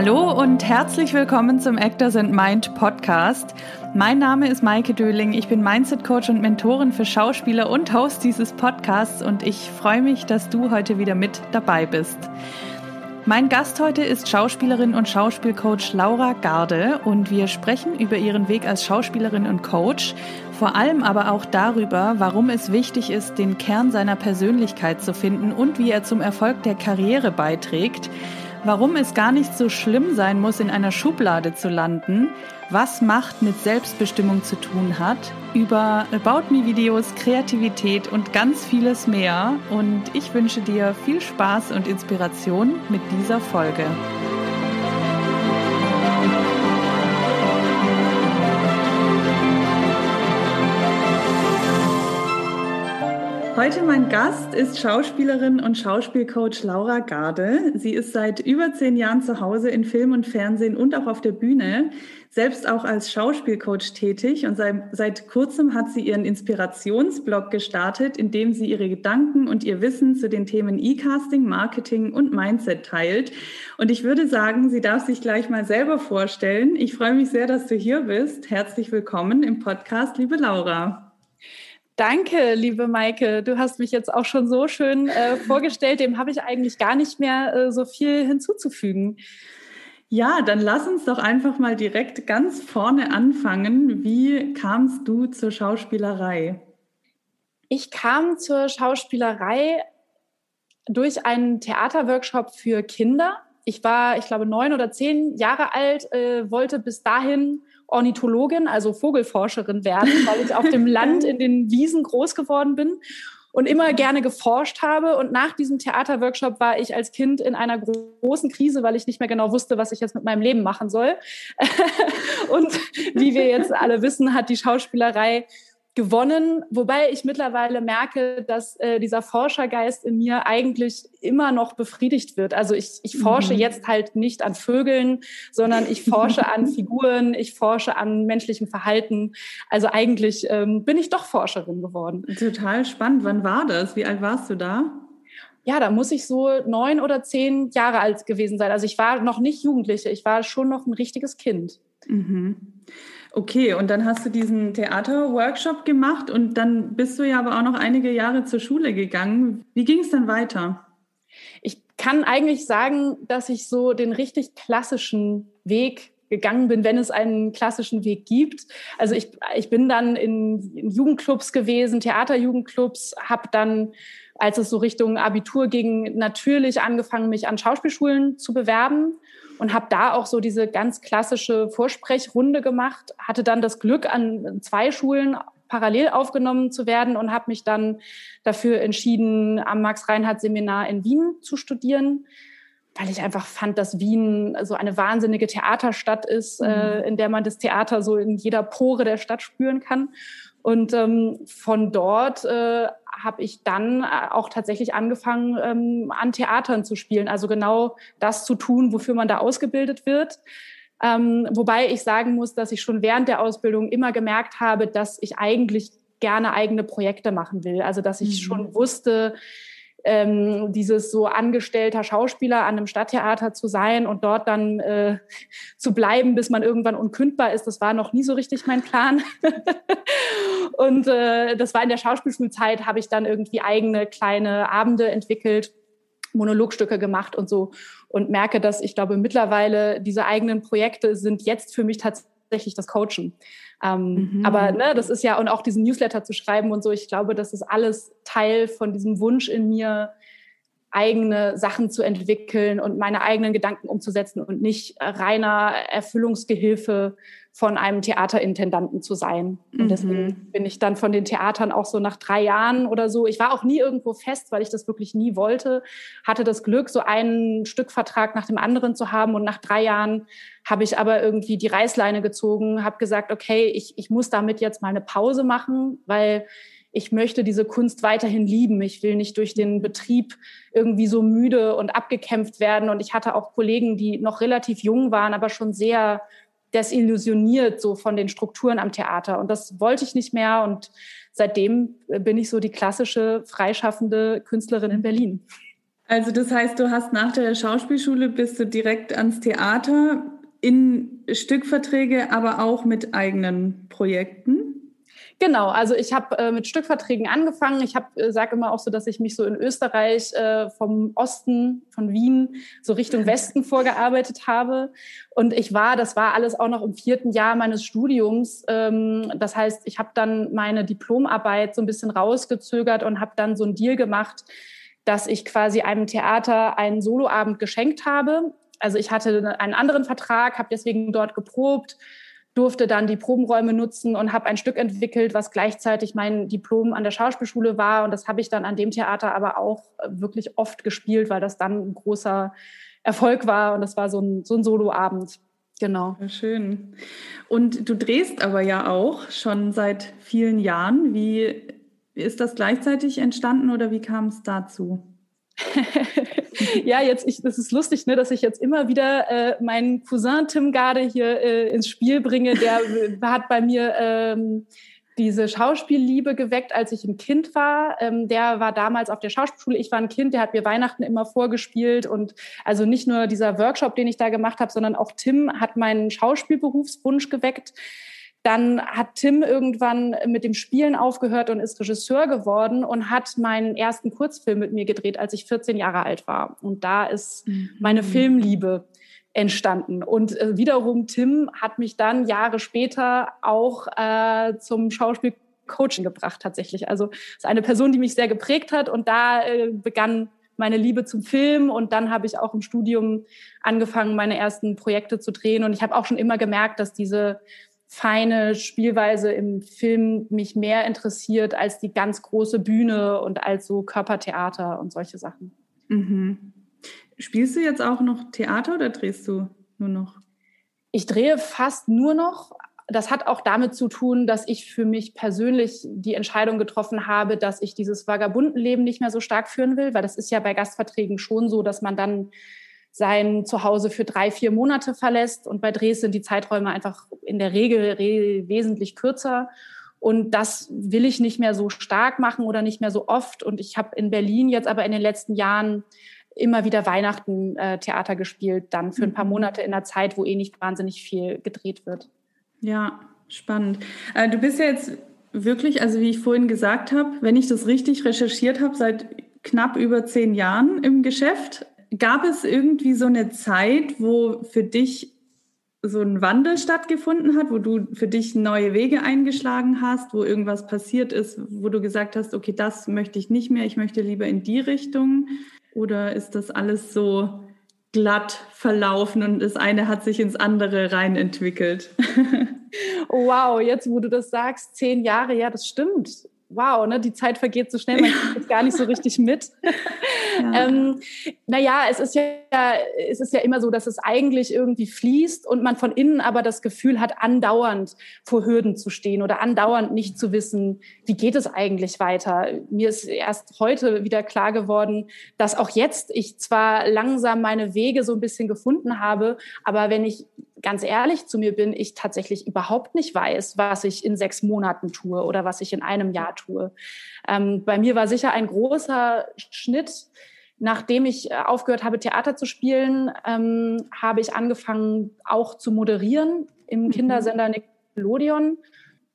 Hallo und herzlich willkommen zum Actors and Mind Podcast. Mein Name ist Maike Döling. Ich bin Mindset Coach und Mentorin für Schauspieler und Host dieses Podcasts und ich freue mich, dass du heute wieder mit dabei bist. Mein Gast heute ist Schauspielerin und Schauspielcoach Laura Garde und wir sprechen über ihren Weg als Schauspielerin und Coach, vor allem aber auch darüber, warum es wichtig ist, den Kern seiner Persönlichkeit zu finden und wie er zum Erfolg der Karriere beiträgt warum es gar nicht so schlimm sein muss, in einer Schublade zu landen, was Macht mit Selbstbestimmung zu tun hat, über About Me Videos, Kreativität und ganz vieles mehr. Und ich wünsche dir viel Spaß und Inspiration mit dieser Folge. Heute mein Gast ist Schauspielerin und Schauspielcoach Laura Garde. Sie ist seit über zehn Jahren zu Hause in Film und Fernsehen und auch auf der Bühne, selbst auch als Schauspielcoach tätig. Und seit, kurzem hat sie ihren Inspirationsblog gestartet, in dem sie ihre Gedanken und ihr Wissen zu den Themen E-Casting, Marketing und Mindset teilt. Und ich würde sagen, sie darf sich gleich mal selber vorstellen. Ich freue mich sehr, dass du hier bist. Herzlich willkommen im Podcast, liebe Laura. Danke, liebe Maike. Du hast mich jetzt auch schon so schön äh, vorgestellt. Dem habe ich eigentlich gar nicht mehr äh, so viel hinzuzufügen. Ja, dann lass uns doch einfach mal direkt ganz vorne anfangen. Wie kamst du zur Schauspielerei? Ich kam zur Schauspielerei durch einen Theaterworkshop für Kinder. Ich war, ich glaube, neun oder zehn Jahre alt, äh, wollte bis dahin Ornithologin, also Vogelforscherin werden, weil ich auf dem Land in den Wiesen groß geworden bin und immer gerne geforscht habe. Und nach diesem Theaterworkshop war ich als Kind in einer großen Krise, weil ich nicht mehr genau wusste, was ich jetzt mit meinem Leben machen soll. und wie wir jetzt alle wissen, hat die Schauspielerei gewonnen, wobei ich mittlerweile merke, dass äh, dieser Forschergeist in mir eigentlich immer noch befriedigt wird. Also ich, ich forsche mhm. jetzt halt nicht an Vögeln, sondern ich forsche an Figuren, ich forsche an menschlichem Verhalten. Also eigentlich ähm, bin ich doch Forscherin geworden. Total spannend. Wann war das? Wie alt warst du da? Ja, da muss ich so neun oder zehn Jahre alt gewesen sein. Also ich war noch nicht Jugendliche, ich war schon noch ein richtiges Kind. Mhm. Okay, und dann hast du diesen Theaterworkshop gemacht und dann bist du ja aber auch noch einige Jahre zur Schule gegangen. Wie ging es dann weiter? Ich kann eigentlich sagen, dass ich so den richtig klassischen Weg gegangen bin, wenn es einen klassischen Weg gibt. Also ich, ich bin dann in, in Jugendclubs gewesen, Theaterjugendclubs, habe dann, als es so Richtung Abitur ging, natürlich angefangen, mich an Schauspielschulen zu bewerben und habe da auch so diese ganz klassische Vorsprechrunde gemacht, hatte dann das Glück, an zwei Schulen parallel aufgenommen zu werden und habe mich dann dafür entschieden, am Max-Reinhardt-Seminar in Wien zu studieren, weil ich einfach fand, dass Wien so eine wahnsinnige Theaterstadt ist, mhm. äh, in der man das Theater so in jeder Pore der Stadt spüren kann. Und ähm, von dort äh, habe ich dann äh, auch tatsächlich angefangen, ähm, an Theatern zu spielen. Also genau das zu tun, wofür man da ausgebildet wird. Ähm, wobei ich sagen muss, dass ich schon während der Ausbildung immer gemerkt habe, dass ich eigentlich gerne eigene Projekte machen will. Also dass ich mhm. schon wusste, ähm, dieses so angestellter Schauspieler an einem Stadttheater zu sein und dort dann äh, zu bleiben, bis man irgendwann unkündbar ist, das war noch nie so richtig mein Plan. und äh, das war in der Schauspielschulzeit, habe ich dann irgendwie eigene kleine Abende entwickelt, Monologstücke gemacht und so und merke, dass ich glaube, mittlerweile diese eigenen Projekte sind jetzt für mich tatsächlich das Coachen. Ähm, mhm. Aber ne, das ist ja, und auch diesen Newsletter zu schreiben und so, ich glaube, das ist alles Teil von diesem Wunsch in mir, eigene Sachen zu entwickeln und meine eigenen Gedanken umzusetzen und nicht reiner Erfüllungsgehilfe von einem Theaterintendanten zu sein. Und mhm. deswegen bin ich dann von den Theatern auch so nach drei Jahren oder so. Ich war auch nie irgendwo fest, weil ich das wirklich nie wollte. Hatte das Glück, so einen Stückvertrag nach dem anderen zu haben. Und nach drei Jahren habe ich aber irgendwie die Reißleine gezogen, habe gesagt, okay, ich, ich muss damit jetzt mal eine Pause machen, weil ich möchte diese Kunst weiterhin lieben. Ich will nicht durch den Betrieb irgendwie so müde und abgekämpft werden. Und ich hatte auch Kollegen, die noch relativ jung waren, aber schon sehr desillusioniert so von den Strukturen am Theater. Und das wollte ich nicht mehr. Und seitdem bin ich so die klassische freischaffende Künstlerin in Berlin. Also das heißt, du hast nach der Schauspielschule bist du direkt ans Theater in Stückverträge, aber auch mit eigenen Projekten? Genau, also ich habe äh, mit Stückverträgen angefangen. Ich äh, sage immer auch so, dass ich mich so in Österreich äh, vom Osten, von Wien, so Richtung Westen vorgearbeitet habe. Und ich war, das war alles auch noch im vierten Jahr meines Studiums. Ähm, das heißt, ich habe dann meine Diplomarbeit so ein bisschen rausgezögert und habe dann so einen Deal gemacht, dass ich quasi einem Theater einen Soloabend geschenkt habe. Also ich hatte einen anderen Vertrag, habe deswegen dort geprobt durfte dann die Probenräume nutzen und habe ein Stück entwickelt, was gleichzeitig mein Diplom an der Schauspielschule war. Und das habe ich dann an dem Theater aber auch äh, wirklich oft gespielt, weil das dann ein großer Erfolg war. Und das war so ein, so ein Soloabend. Genau. schön. Und du drehst aber ja auch schon seit vielen Jahren. Wie ist das gleichzeitig entstanden oder wie kam es dazu? ja, jetzt, ich, das ist lustig, ne, dass ich jetzt immer wieder äh, meinen Cousin Tim Garde hier äh, ins Spiel bringe. Der hat bei mir ähm, diese Schauspielliebe geweckt, als ich ein Kind war. Ähm, der war damals auf der Schauspielschule. Ich war ein Kind, der hat mir Weihnachten immer vorgespielt. Und also nicht nur dieser Workshop, den ich da gemacht habe, sondern auch Tim hat meinen Schauspielberufswunsch geweckt. Dann hat Tim irgendwann mit dem Spielen aufgehört und ist Regisseur geworden und hat meinen ersten Kurzfilm mit mir gedreht, als ich 14 Jahre alt war. Und da ist mhm. meine Filmliebe entstanden. Und äh, wiederum Tim hat mich dann Jahre später auch äh, zum Schauspielcoaching gebracht tatsächlich. Also ist eine Person, die mich sehr geprägt hat und da äh, begann meine Liebe zum Film und dann habe ich auch im Studium angefangen, meine ersten Projekte zu drehen und ich habe auch schon immer gemerkt, dass diese feine Spielweise im Film mich mehr interessiert als die ganz große Bühne und als so Körpertheater und solche Sachen. Mhm. Spielst du jetzt auch noch Theater oder drehst du nur noch? Ich drehe fast nur noch. Das hat auch damit zu tun, dass ich für mich persönlich die Entscheidung getroffen habe, dass ich dieses Vagabundenleben nicht mehr so stark führen will, weil das ist ja bei Gastverträgen schon so, dass man dann sein Zuhause für drei, vier Monate verlässt. Und bei Drehs sind die Zeiträume einfach in der Regel re wesentlich kürzer. Und das will ich nicht mehr so stark machen oder nicht mehr so oft. Und ich habe in Berlin jetzt aber in den letzten Jahren immer wieder Weihnachten äh, Theater gespielt, dann für ein paar mhm. Monate in der Zeit, wo eh nicht wahnsinnig viel gedreht wird. Ja, spannend. Äh, du bist ja jetzt wirklich, also wie ich vorhin gesagt habe, wenn ich das richtig recherchiert habe, seit knapp über zehn Jahren im Geschäft. Gab es irgendwie so eine Zeit, wo für dich so ein Wandel stattgefunden hat, wo du für dich neue Wege eingeschlagen hast, wo irgendwas passiert ist, wo du gesagt hast, okay, das möchte ich nicht mehr, ich möchte lieber in die Richtung? Oder ist das alles so glatt verlaufen und das eine hat sich ins andere rein entwickelt? wow, jetzt wo du das sagst, zehn Jahre, ja, das stimmt wow, ne, die Zeit vergeht so schnell, man kriegt jetzt gar nicht so richtig mit. Ja. ähm, naja, es ist ja, es ist ja immer so, dass es eigentlich irgendwie fließt und man von innen aber das Gefühl hat, andauernd vor Hürden zu stehen oder andauernd nicht zu wissen, wie geht es eigentlich weiter. Mir ist erst heute wieder klar geworden, dass auch jetzt ich zwar langsam meine Wege so ein bisschen gefunden habe, aber wenn ich ganz ehrlich zu mir bin, ich tatsächlich überhaupt nicht weiß, was ich in sechs Monaten tue oder was ich in einem Jahr tue. Ähm, bei mir war sicher ein großer Schnitt. Nachdem ich äh, aufgehört habe, Theater zu spielen, ähm, habe ich angefangen, auch zu moderieren im mhm. Kindersender Nickelodeon.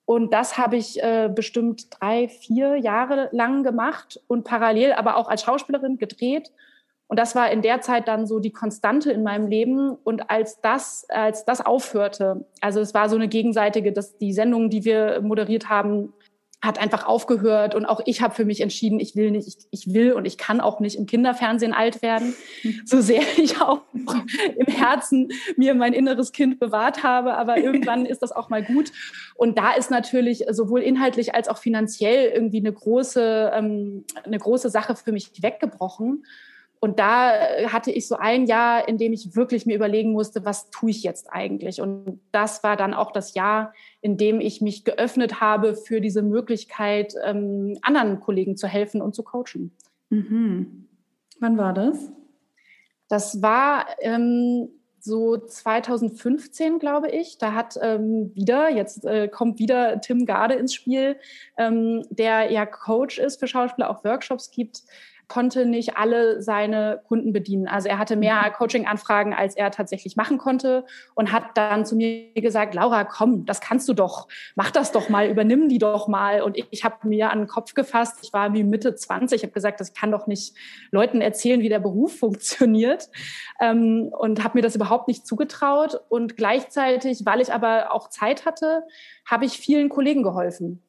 Und das habe ich äh, bestimmt drei, vier Jahre lang gemacht und parallel aber auch als Schauspielerin gedreht und das war in der Zeit dann so die Konstante in meinem Leben. Und als das, als das aufhörte, also es war so eine gegenseitige, dass die Sendung, die wir moderiert haben, hat einfach aufgehört. Und auch ich habe für mich entschieden, ich will nicht, ich, ich, will und ich kann auch nicht im Kinderfernsehen alt werden, so sehr ich auch im Herzen mir mein inneres Kind bewahrt habe, aber irgendwann ist das auch mal gut. Und da ist natürlich sowohl inhaltlich als auch finanziell irgendwie eine große ähm, eine große Sache für mich weggebrochen und da äh, hatte ich so ein Jahr, in dem ich wirklich mir überlegen musste, was tue ich jetzt eigentlich? Und das war dann auch das Jahr, in dem ich mich geöffnet habe für diese Möglichkeit, ähm, anderen Kollegen zu helfen und zu coachen. Mhm. Wann war das? Das war ähm, so 2015, glaube ich. Da hat ähm, wieder, jetzt äh, kommt wieder Tim Garde ins Spiel, ähm, der ja Coach ist für Schauspieler, auch Workshops gibt konnte nicht alle seine Kunden bedienen. Also er hatte mehr mhm. Coaching-Anfragen, als er tatsächlich machen konnte und hat dann zu mir gesagt, Laura, komm, das kannst du doch, mach das doch mal, übernimm die doch mal. Und ich, ich habe mir an den Kopf gefasst, ich war wie Mitte 20, ich habe gesagt, das kann doch nicht Leuten erzählen, wie der Beruf funktioniert ähm, und habe mir das überhaupt nicht zugetraut. Und gleichzeitig, weil ich aber auch Zeit hatte, habe ich vielen Kollegen geholfen.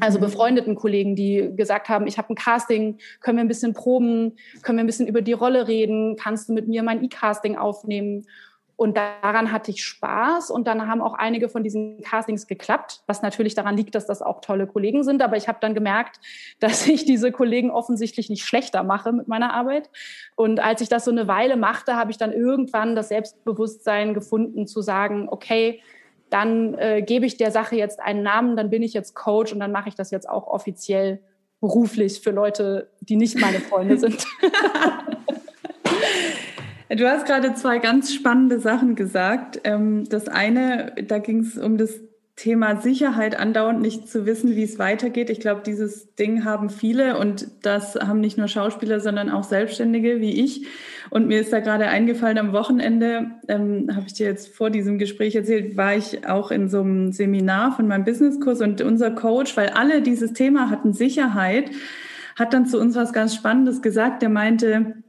Also mhm. befreundeten Kollegen, die gesagt haben, ich habe ein Casting, können wir ein bisschen proben, können wir ein bisschen über die Rolle reden, kannst du mit mir mein E-Casting aufnehmen? Und daran hatte ich Spaß und dann haben auch einige von diesen Castings geklappt, was natürlich daran liegt, dass das auch tolle Kollegen sind. Aber ich habe dann gemerkt, dass ich diese Kollegen offensichtlich nicht schlechter mache mit meiner Arbeit. Und als ich das so eine Weile machte, habe ich dann irgendwann das Selbstbewusstsein gefunden zu sagen, okay, dann äh, gebe ich der Sache jetzt einen Namen, dann bin ich jetzt Coach und dann mache ich das jetzt auch offiziell beruflich für Leute, die nicht meine Freunde sind. Du hast gerade zwei ganz spannende Sachen gesagt. Ähm, das eine, da ging es um das Thema Sicherheit andauernd nicht zu wissen, wie es weitergeht. Ich glaube, dieses Ding haben viele und das haben nicht nur Schauspieler, sondern auch Selbstständige wie ich. Und mir ist da gerade eingefallen, am Wochenende, ähm, habe ich dir jetzt vor diesem Gespräch erzählt, war ich auch in so einem Seminar von meinem Businesskurs und unser Coach, weil alle dieses Thema hatten Sicherheit, hat dann zu uns was ganz Spannendes gesagt. Der meinte,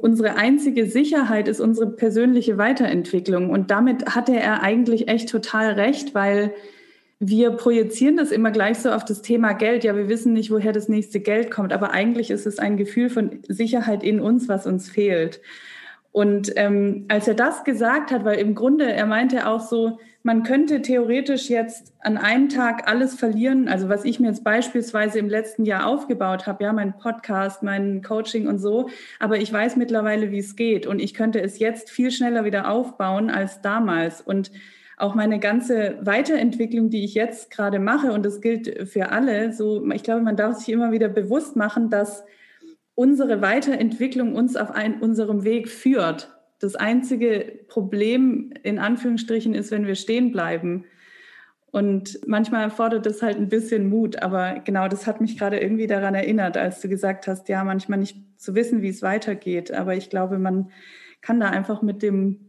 unsere einzige Sicherheit ist unsere persönliche Weiterentwicklung. Und damit hatte er eigentlich echt total recht, weil wir projizieren das immer gleich so auf das Thema Geld. Ja, wir wissen nicht, woher das nächste Geld kommt, aber eigentlich ist es ein Gefühl von Sicherheit in uns, was uns fehlt. Und ähm, als er das gesagt hat, weil im Grunde, er meinte auch so, man könnte theoretisch jetzt an einem Tag alles verlieren, also was ich mir jetzt beispielsweise im letzten Jahr aufgebaut habe, ja, mein Podcast, mein Coaching und so, aber ich weiß mittlerweile, wie es geht und ich könnte es jetzt viel schneller wieder aufbauen als damals. Und auch meine ganze Weiterentwicklung, die ich jetzt gerade mache, und das gilt für alle, so, ich glaube, man darf sich immer wieder bewusst machen, dass unsere Weiterentwicklung uns auf ein, unserem Weg führt. Das einzige Problem in Anführungsstrichen ist, wenn wir stehen bleiben. Und manchmal erfordert das halt ein bisschen Mut, aber genau das hat mich gerade irgendwie daran erinnert, als du gesagt hast, ja, manchmal nicht zu wissen, wie es weitergeht. Aber ich glaube, man kann da einfach mit dem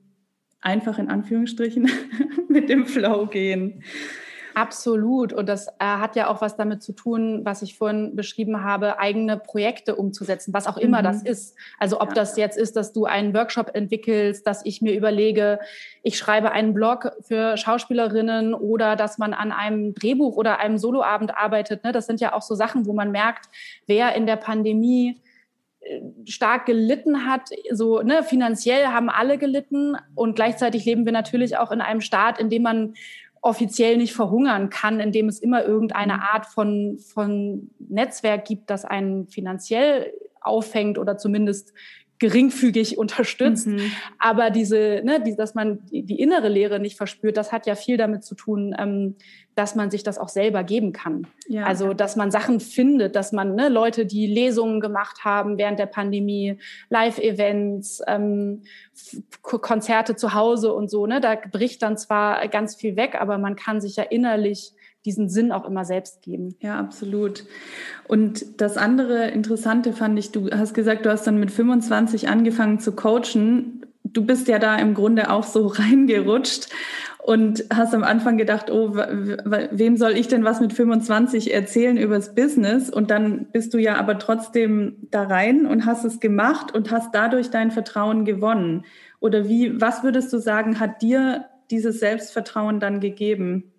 einfach in Anführungsstrichen mit dem Flow gehen. Absolut. Und das äh, hat ja auch was damit zu tun, was ich vorhin beschrieben habe, eigene Projekte umzusetzen, was auch immer mhm. das ist. Also ob ja. das jetzt ist, dass du einen Workshop entwickelst, dass ich mir überlege, ich schreibe einen Blog für Schauspielerinnen oder dass man an einem Drehbuch oder einem Soloabend arbeitet. Ne? Das sind ja auch so Sachen, wo man merkt, wer in der Pandemie stark gelitten hat. So ne, finanziell haben alle gelitten und gleichzeitig leben wir natürlich auch in einem Staat, in dem man offiziell nicht verhungern kann, in dem es immer irgendeine mhm. Art von, von Netzwerk gibt, das einen finanziell auffängt oder zumindest geringfügig unterstützt. Mhm. Aber diese, ne, die, dass man die, innere Lehre nicht verspürt, das hat ja viel damit zu tun, ähm, dass man sich das auch selber geben kann. Ja. Also, dass man Sachen findet, dass man ne, Leute, die Lesungen gemacht haben während der Pandemie, Live-Events, ähm, Konzerte zu Hause und so, ne, da bricht dann zwar ganz viel weg, aber man kann sich ja innerlich diesen Sinn auch immer selbst geben. Ja, absolut. Und das andere Interessante fand ich, du hast gesagt, du hast dann mit 25 angefangen zu coachen. Du bist ja da im Grunde auch so reingerutscht und hast am Anfang gedacht, oh, wem soll ich denn was mit 25 erzählen übers Business? Und dann bist du ja aber trotzdem da rein und hast es gemacht und hast dadurch dein Vertrauen gewonnen. Oder wie, was würdest du sagen, hat dir dieses Selbstvertrauen dann gegeben?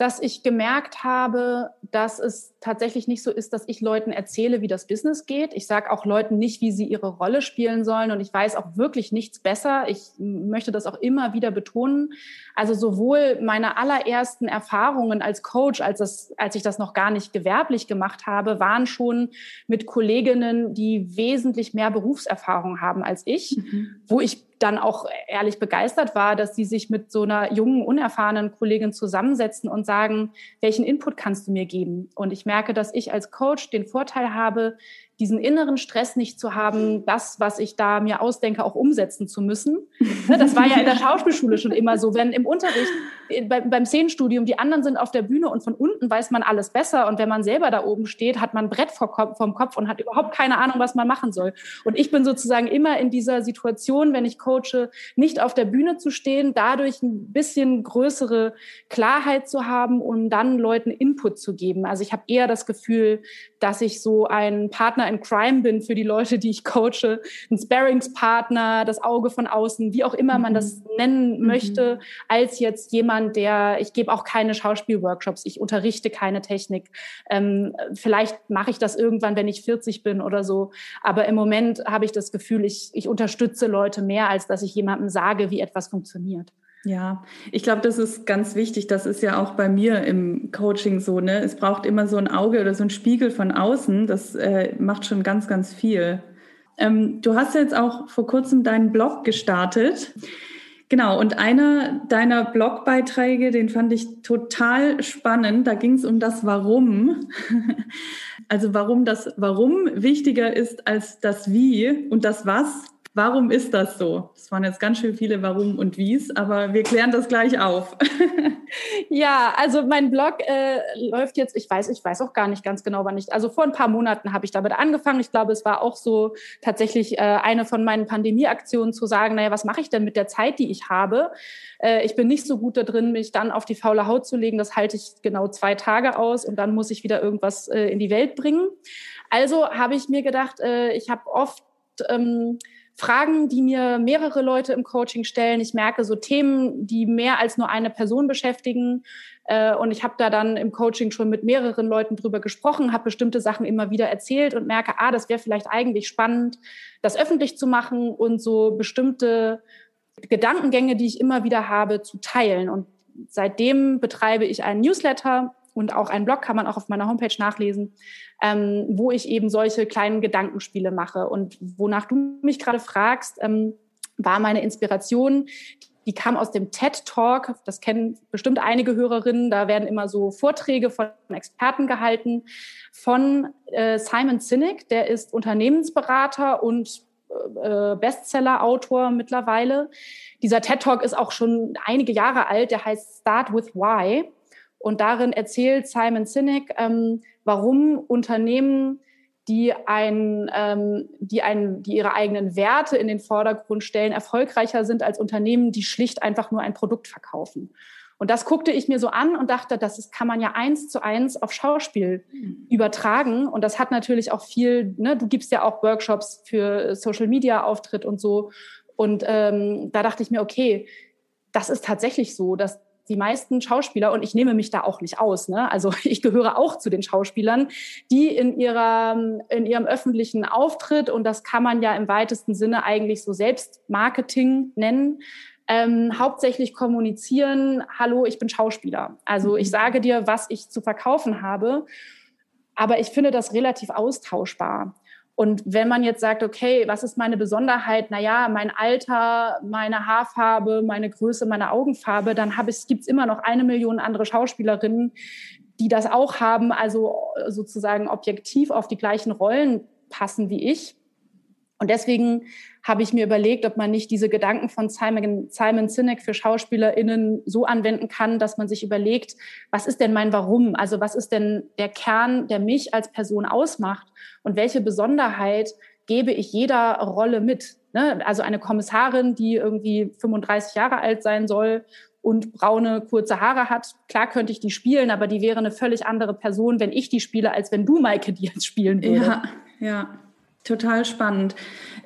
Dass ich gemerkt habe, dass es tatsächlich nicht so ist, dass ich Leuten erzähle, wie das Business geht. Ich sage auch Leuten nicht, wie sie ihre Rolle spielen sollen und ich weiß auch wirklich nichts besser. Ich möchte das auch immer wieder betonen. Also sowohl meine allerersten Erfahrungen als Coach, als, das, als ich das noch gar nicht gewerblich gemacht habe, waren schon mit Kolleginnen, die wesentlich mehr Berufserfahrung haben als ich, mhm. wo ich dann auch ehrlich begeistert war, dass sie sich mit so einer jungen, unerfahrenen Kollegin zusammensetzen und sagen, welchen Input kannst du mir geben? Und ich merke, dass ich als Coach den Vorteil habe, diesen inneren Stress nicht zu haben, das, was ich da mir ausdenke, auch umsetzen zu müssen. Ne, das war ja in der Schauspielschule schon immer so, wenn im Unterricht äh, bei, beim Szenenstudium, die anderen sind auf der Bühne und von unten weiß man alles besser. Und wenn man selber da oben steht, hat man ein Brett vom Kopf und hat überhaupt keine Ahnung, was man machen soll. Und ich bin sozusagen immer in dieser Situation, wenn ich coache, nicht auf der Bühne zu stehen, dadurch ein bisschen größere Klarheit zu haben, um dann Leuten Input zu geben. Also ich habe eher das Gefühl, dass ich so ein Partner in Crime bin für die Leute, die ich coache, ein Sparringspartner, das Auge von außen, wie auch immer man das mhm. nennen mhm. möchte, als jetzt jemand, der, ich gebe auch keine Schauspielworkshops, ich unterrichte keine Technik. Ähm, vielleicht mache ich das irgendwann, wenn ich 40 bin oder so. Aber im Moment habe ich das Gefühl, ich, ich unterstütze Leute mehr, als dass ich jemandem sage, wie etwas funktioniert. Ja, ich glaube, das ist ganz wichtig. Das ist ja auch bei mir im Coaching so. Ne? Es braucht immer so ein Auge oder so ein Spiegel von außen. Das äh, macht schon ganz, ganz viel. Ähm, du hast jetzt auch vor kurzem deinen Blog gestartet. Genau, und einer deiner Blogbeiträge, den fand ich total spannend. Da ging es um das Warum. Also warum das Warum wichtiger ist als das Wie und das Was Warum ist das so? Das waren jetzt ganz schön viele Warum und Wies, aber wir klären das gleich auf. ja, also mein Blog äh, läuft jetzt, ich weiß, ich weiß auch gar nicht ganz genau, wann ich, also vor ein paar Monaten habe ich damit angefangen. Ich glaube, es war auch so tatsächlich äh, eine von meinen Pandemieaktionen zu sagen, naja, was mache ich denn mit der Zeit, die ich habe? Äh, ich bin nicht so gut da drin, mich dann auf die faule Haut zu legen. Das halte ich genau zwei Tage aus und dann muss ich wieder irgendwas äh, in die Welt bringen. Also habe ich mir gedacht, äh, ich habe oft ähm, Fragen, die mir mehrere Leute im Coaching stellen. Ich merke so Themen, die mehr als nur eine Person beschäftigen. Äh, und ich habe da dann im Coaching schon mit mehreren Leuten drüber gesprochen, habe bestimmte Sachen immer wieder erzählt und merke, ah, das wäre vielleicht eigentlich spannend, das öffentlich zu machen und so bestimmte Gedankengänge, die ich immer wieder habe, zu teilen. Und seitdem betreibe ich einen Newsletter und auch einen Blog kann man auch auf meiner Homepage nachlesen, ähm, wo ich eben solche kleinen Gedankenspiele mache. Und wonach du mich gerade fragst, ähm, war meine Inspiration, die kam aus dem TED Talk. Das kennen bestimmt einige Hörerinnen. Da werden immer so Vorträge von Experten gehalten von äh, Simon Sinek. Der ist Unternehmensberater und äh, Bestseller-Autor mittlerweile. Dieser TED Talk ist auch schon einige Jahre alt. Der heißt Start with Why. Und darin erzählt Simon Sinek, ähm, warum Unternehmen, die, ein, ähm, die, ein, die ihre eigenen Werte in den Vordergrund stellen, erfolgreicher sind als Unternehmen, die schlicht einfach nur ein Produkt verkaufen. Und das guckte ich mir so an und dachte, das ist, kann man ja eins zu eins auf Schauspiel mhm. übertragen. Und das hat natürlich auch viel, ne, du gibst ja auch Workshops für Social Media Auftritt und so. Und ähm, da dachte ich mir, okay, das ist tatsächlich so, dass die meisten Schauspieler, und ich nehme mich da auch nicht aus, ne? also ich gehöre auch zu den Schauspielern, die in, ihrer, in ihrem öffentlichen Auftritt, und das kann man ja im weitesten Sinne eigentlich so Selbstmarketing nennen, ähm, hauptsächlich kommunizieren, hallo, ich bin Schauspieler. Also ich mhm. sage dir, was ich zu verkaufen habe, aber ich finde das relativ austauschbar. Und wenn man jetzt sagt, okay, was ist meine Besonderheit? Naja, mein Alter, meine Haarfarbe, meine Größe, meine Augenfarbe, dann gibt es immer noch eine Million andere Schauspielerinnen, die das auch haben, also sozusagen objektiv auf die gleichen Rollen passen wie ich. Und deswegen habe ich mir überlegt, ob man nicht diese Gedanken von Simon, Simon Sinek für SchauspielerInnen so anwenden kann, dass man sich überlegt, was ist denn mein Warum? Also was ist denn der Kern, der mich als Person ausmacht? Und welche Besonderheit gebe ich jeder Rolle mit? Ne? Also eine Kommissarin, die irgendwie 35 Jahre alt sein soll und braune, kurze Haare hat. Klar könnte ich die spielen, aber die wäre eine völlig andere Person, wenn ich die spiele, als wenn du, Maike, die jetzt spielen würdest. Ja, ja. Total spannend.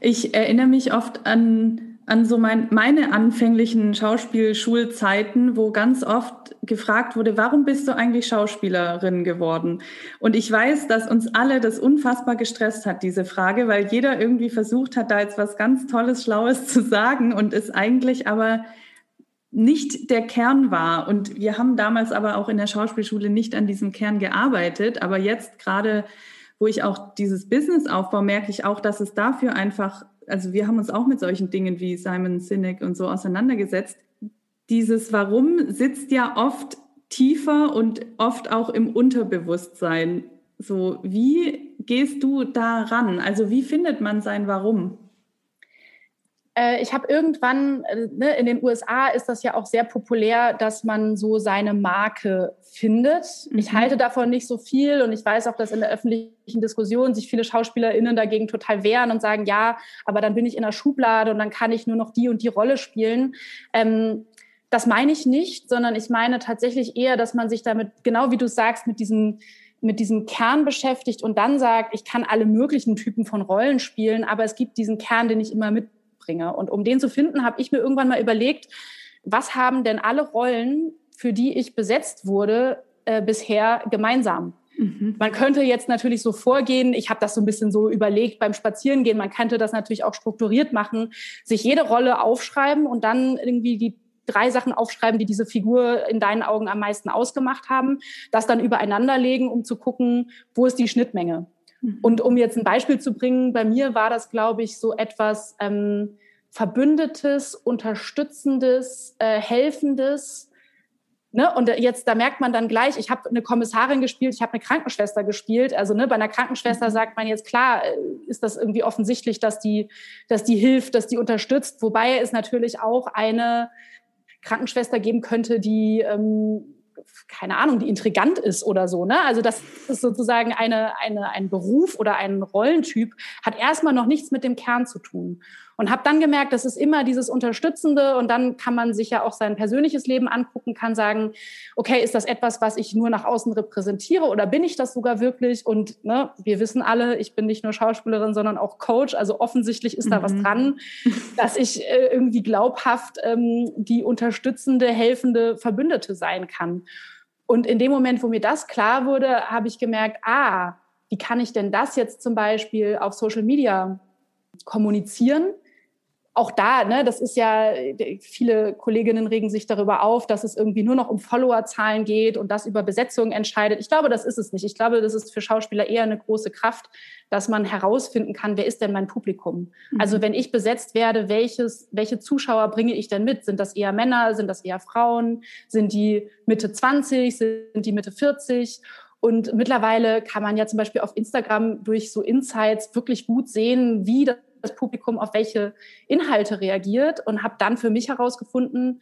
Ich erinnere mich oft an, an so mein, meine anfänglichen Schauspielschulzeiten, wo ganz oft gefragt wurde, warum bist du eigentlich Schauspielerin geworden? Und ich weiß, dass uns alle das unfassbar gestresst hat, diese Frage, weil jeder irgendwie versucht hat, da jetzt was ganz Tolles, Schlaues zu sagen und es eigentlich aber nicht der Kern war. Und wir haben damals aber auch in der Schauspielschule nicht an diesem Kern gearbeitet. Aber jetzt gerade wo ich auch dieses Business aufbaue, merke ich auch, dass es dafür einfach, also wir haben uns auch mit solchen Dingen wie Simon Sinek und so auseinandergesetzt. Dieses Warum sitzt ja oft tiefer und oft auch im Unterbewusstsein. So, wie gehst du da ran? Also wie findet man sein Warum? Äh, ich habe irgendwann, äh, ne, in den USA ist das ja auch sehr populär, dass man so seine Marke findet. Mhm. Ich halte davon nicht so viel und ich weiß auch, dass in der öffentlichen Diskussion sich viele SchauspielerInnen dagegen total wehren und sagen, ja, aber dann bin ich in der Schublade und dann kann ich nur noch die und die Rolle spielen. Ähm, das meine ich nicht, sondern ich meine tatsächlich eher, dass man sich damit, genau wie du sagst, mit diesem mit diesem Kern beschäftigt und dann sagt, ich kann alle möglichen Typen von Rollen spielen, aber es gibt diesen Kern, den ich immer mitbringe. Und um den zu finden, habe ich mir irgendwann mal überlegt, was haben denn alle Rollen, für die ich besetzt wurde, äh, bisher gemeinsam? Man könnte jetzt natürlich so vorgehen, ich habe das so ein bisschen so überlegt beim Spazierengehen, man könnte das natürlich auch strukturiert machen, sich jede Rolle aufschreiben und dann irgendwie die drei Sachen aufschreiben, die diese Figur in deinen Augen am meisten ausgemacht haben, das dann übereinander legen, um zu gucken, wo ist die Schnittmenge. Mhm. Und um jetzt ein Beispiel zu bringen, bei mir war das, glaube ich, so etwas ähm, Verbündetes, Unterstützendes, äh, Helfendes. Ne? Und jetzt, da merkt man dann gleich, ich habe eine Kommissarin gespielt, ich habe eine Krankenschwester gespielt. Also ne, bei einer Krankenschwester mhm. sagt man jetzt, klar, äh, ist das irgendwie offensichtlich, dass die, dass die hilft, dass die unterstützt. Wobei es natürlich auch eine Krankenschwester geben könnte, die ähm, keine Ahnung, die intrigant ist oder so. Ne? Also das ist sozusagen eine, eine, ein Beruf oder ein Rollentyp, hat erstmal noch nichts mit dem Kern zu tun. Und habe dann gemerkt, das ist immer dieses Unterstützende und dann kann man sich ja auch sein persönliches Leben angucken, kann sagen, okay, ist das etwas, was ich nur nach außen repräsentiere oder bin ich das sogar wirklich? Und ne, wir wissen alle, ich bin nicht nur Schauspielerin, sondern auch Coach. Also offensichtlich ist da was mhm. dran, dass ich äh, irgendwie glaubhaft ähm, die unterstützende, helfende Verbündete sein kann. Und in dem Moment, wo mir das klar wurde, habe ich gemerkt, ah, wie kann ich denn das jetzt zum Beispiel auf Social Media kommunizieren? Auch da, ne, das ist ja, viele Kolleginnen regen sich darüber auf, dass es irgendwie nur noch um Followerzahlen geht und das über Besetzungen entscheidet. Ich glaube, das ist es nicht. Ich glaube, das ist für Schauspieler eher eine große Kraft, dass man herausfinden kann, wer ist denn mein Publikum? Mhm. Also wenn ich besetzt werde, welches, welche Zuschauer bringe ich denn mit? Sind das eher Männer? Sind das eher Frauen? Sind die Mitte 20? Sind die Mitte 40? Und mittlerweile kann man ja zum Beispiel auf Instagram durch so Insights wirklich gut sehen, wie das Publikum auf welche Inhalte reagiert und habe dann für mich herausgefunden,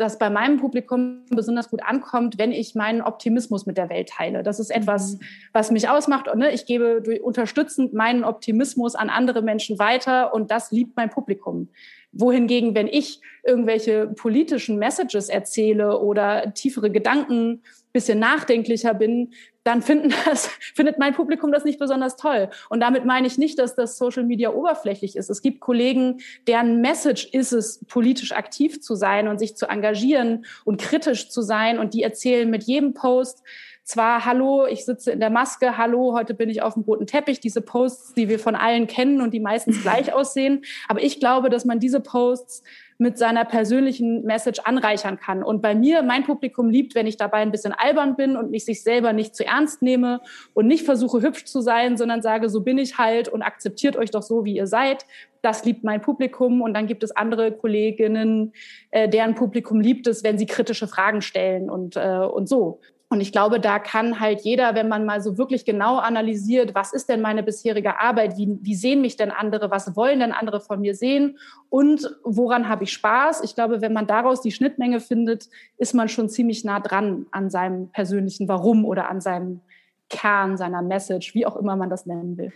dass bei meinem Publikum besonders gut ankommt, wenn ich meinen Optimismus mit der Welt teile. Das ist etwas, mhm. was mich ausmacht. Und ne, ich gebe unterstützend meinen Optimismus an andere Menschen weiter und das liebt mein Publikum. Wohingegen, wenn ich irgendwelche politischen Messages erzähle oder tiefere Gedanken, bisschen nachdenklicher bin, dann finden das, findet mein Publikum das nicht besonders toll. Und damit meine ich nicht, dass das Social Media oberflächlich ist. Es gibt Kollegen, deren Message ist es, politisch aktiv zu sein und sich zu engagieren und kritisch zu sein. Und die erzählen mit jedem Post, zwar, hallo, ich sitze in der Maske, hallo, heute bin ich auf dem roten Teppich, diese Posts, die wir von allen kennen und die meistens gleich aussehen. Aber ich glaube, dass man diese Posts mit seiner persönlichen Message anreichern kann. Und bei mir, mein Publikum liebt, wenn ich dabei ein bisschen albern bin und mich sich selber nicht zu ernst nehme und nicht versuche, hübsch zu sein, sondern sage, so bin ich halt und akzeptiert euch doch so, wie ihr seid. Das liebt mein Publikum. Und dann gibt es andere Kolleginnen, äh, deren Publikum liebt es, wenn sie kritische Fragen stellen und, äh, und so. Und ich glaube, da kann halt jeder, wenn man mal so wirklich genau analysiert, was ist denn meine bisherige Arbeit, wie, wie sehen mich denn andere, was wollen denn andere von mir sehen und woran habe ich Spaß? Ich glaube, wenn man daraus die Schnittmenge findet, ist man schon ziemlich nah dran an seinem persönlichen Warum oder an seinem Kern, seiner Message, wie auch immer man das nennen will.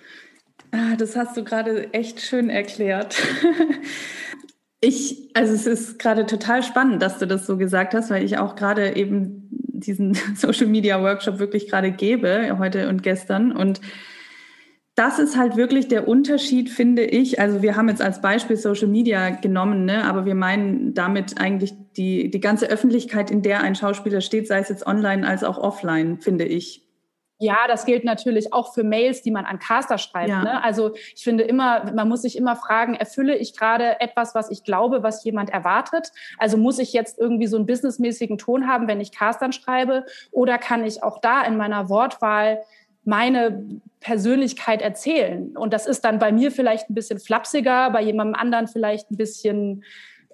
Ah, das hast du gerade echt schön erklärt. Ich, also es ist gerade total spannend, dass du das so gesagt hast, weil ich auch gerade eben diesen Social Media Workshop wirklich gerade gebe, heute und gestern. Und das ist halt wirklich der Unterschied, finde ich. Also wir haben jetzt als Beispiel Social Media genommen, ne? aber wir meinen damit eigentlich die, die ganze Öffentlichkeit, in der ein Schauspieler steht, sei es jetzt online als auch offline, finde ich. Ja, das gilt natürlich auch für Mails, die man an Caster schreibt. Ja. Ne? Also ich finde immer, man muss sich immer fragen, erfülle ich gerade etwas, was ich glaube, was jemand erwartet? Also muss ich jetzt irgendwie so einen businessmäßigen Ton haben, wenn ich Castern schreibe? Oder kann ich auch da in meiner Wortwahl meine Persönlichkeit erzählen? Und das ist dann bei mir vielleicht ein bisschen flapsiger, bei jemandem anderen vielleicht ein bisschen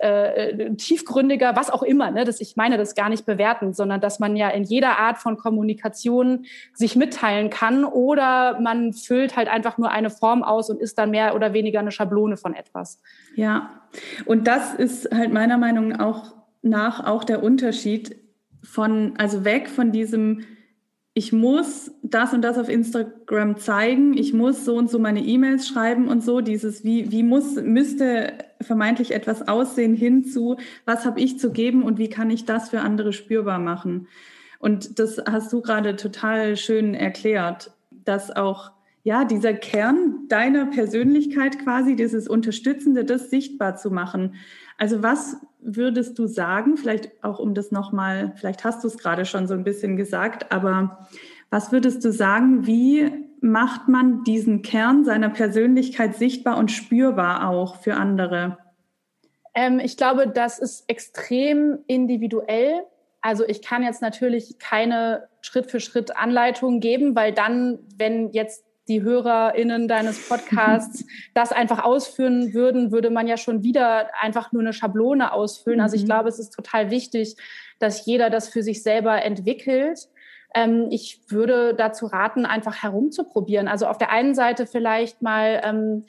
äh, tiefgründiger, was auch immer. Ne? Das, ich meine das gar nicht bewerten, sondern dass man ja in jeder Art von Kommunikation sich mitteilen kann oder man füllt halt einfach nur eine Form aus und ist dann mehr oder weniger eine Schablone von etwas. Ja, und das ist halt meiner Meinung nach auch der Unterschied von, also weg von diesem ich muss das und das auf Instagram zeigen, ich muss so und so meine E-Mails schreiben und so, dieses wie, wie muss, müsste vermeintlich etwas aussehen hinzu, was habe ich zu geben und wie kann ich das für andere spürbar machen. Und das hast du gerade total schön erklärt, dass auch ja, dieser Kern deiner Persönlichkeit quasi, dieses Unterstützende, das sichtbar zu machen. Also was würdest du sagen, vielleicht auch um das nochmal, vielleicht hast du es gerade schon so ein bisschen gesagt, aber was würdest du sagen, wie macht man diesen Kern seiner Persönlichkeit sichtbar und spürbar auch für andere? Ähm, ich glaube, das ist extrem individuell. Also ich kann jetzt natürlich keine Schritt für Schritt Anleitung geben, weil dann, wenn jetzt die HörerInnen deines Podcasts das einfach ausführen würden, würde man ja schon wieder einfach nur eine Schablone ausfüllen. Also ich mhm. glaube, es ist total wichtig, dass jeder das für sich selber entwickelt. Ähm, ich würde dazu raten, einfach herumzuprobieren. Also auf der einen Seite vielleicht mal ähm,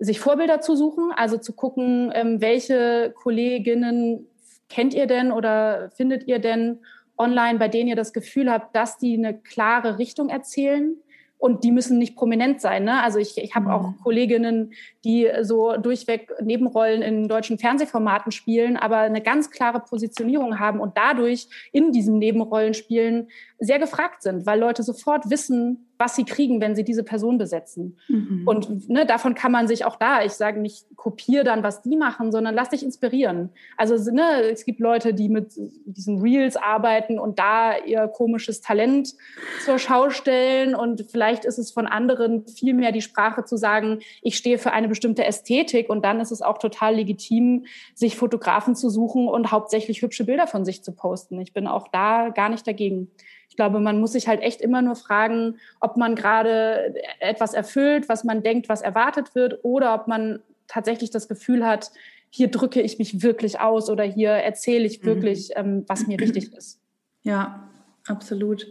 sich Vorbilder zu suchen, also zu gucken, ähm, welche Kolleginnen kennt ihr denn oder findet ihr denn online, bei denen ihr das Gefühl habt, dass die eine klare Richtung erzählen und die müssen nicht prominent sein. Ne? Also ich, ich habe auch mhm. Kolleginnen, die so durchweg Nebenrollen in deutschen Fernsehformaten spielen, aber eine ganz klare Positionierung haben und dadurch in diesem Nebenrollenspielen sehr gefragt sind, weil Leute sofort wissen, was sie kriegen, wenn sie diese Person besetzen. Mhm. Und ne, davon kann man sich auch da, ich sage nicht, kopiere dann, was die machen, sondern lass dich inspirieren. Also ne, es gibt Leute, die mit diesen Reels arbeiten und da ihr komisches Talent zur Schau stellen und vielleicht ist es von anderen viel mehr die Sprache zu sagen, ich stehe für eine bestimmte Ästhetik und dann ist es auch total legitim, sich Fotografen zu suchen und hauptsächlich hübsche Bilder von sich zu posten. Ich bin auch da gar nicht dagegen. Ich glaube, man muss sich halt echt immer nur fragen, ob man gerade etwas erfüllt, was man denkt, was erwartet wird, oder ob man tatsächlich das Gefühl hat, hier drücke ich mich wirklich aus oder hier erzähle ich mhm. wirklich, mhm. ähm, was mir wichtig ist. Ja, absolut.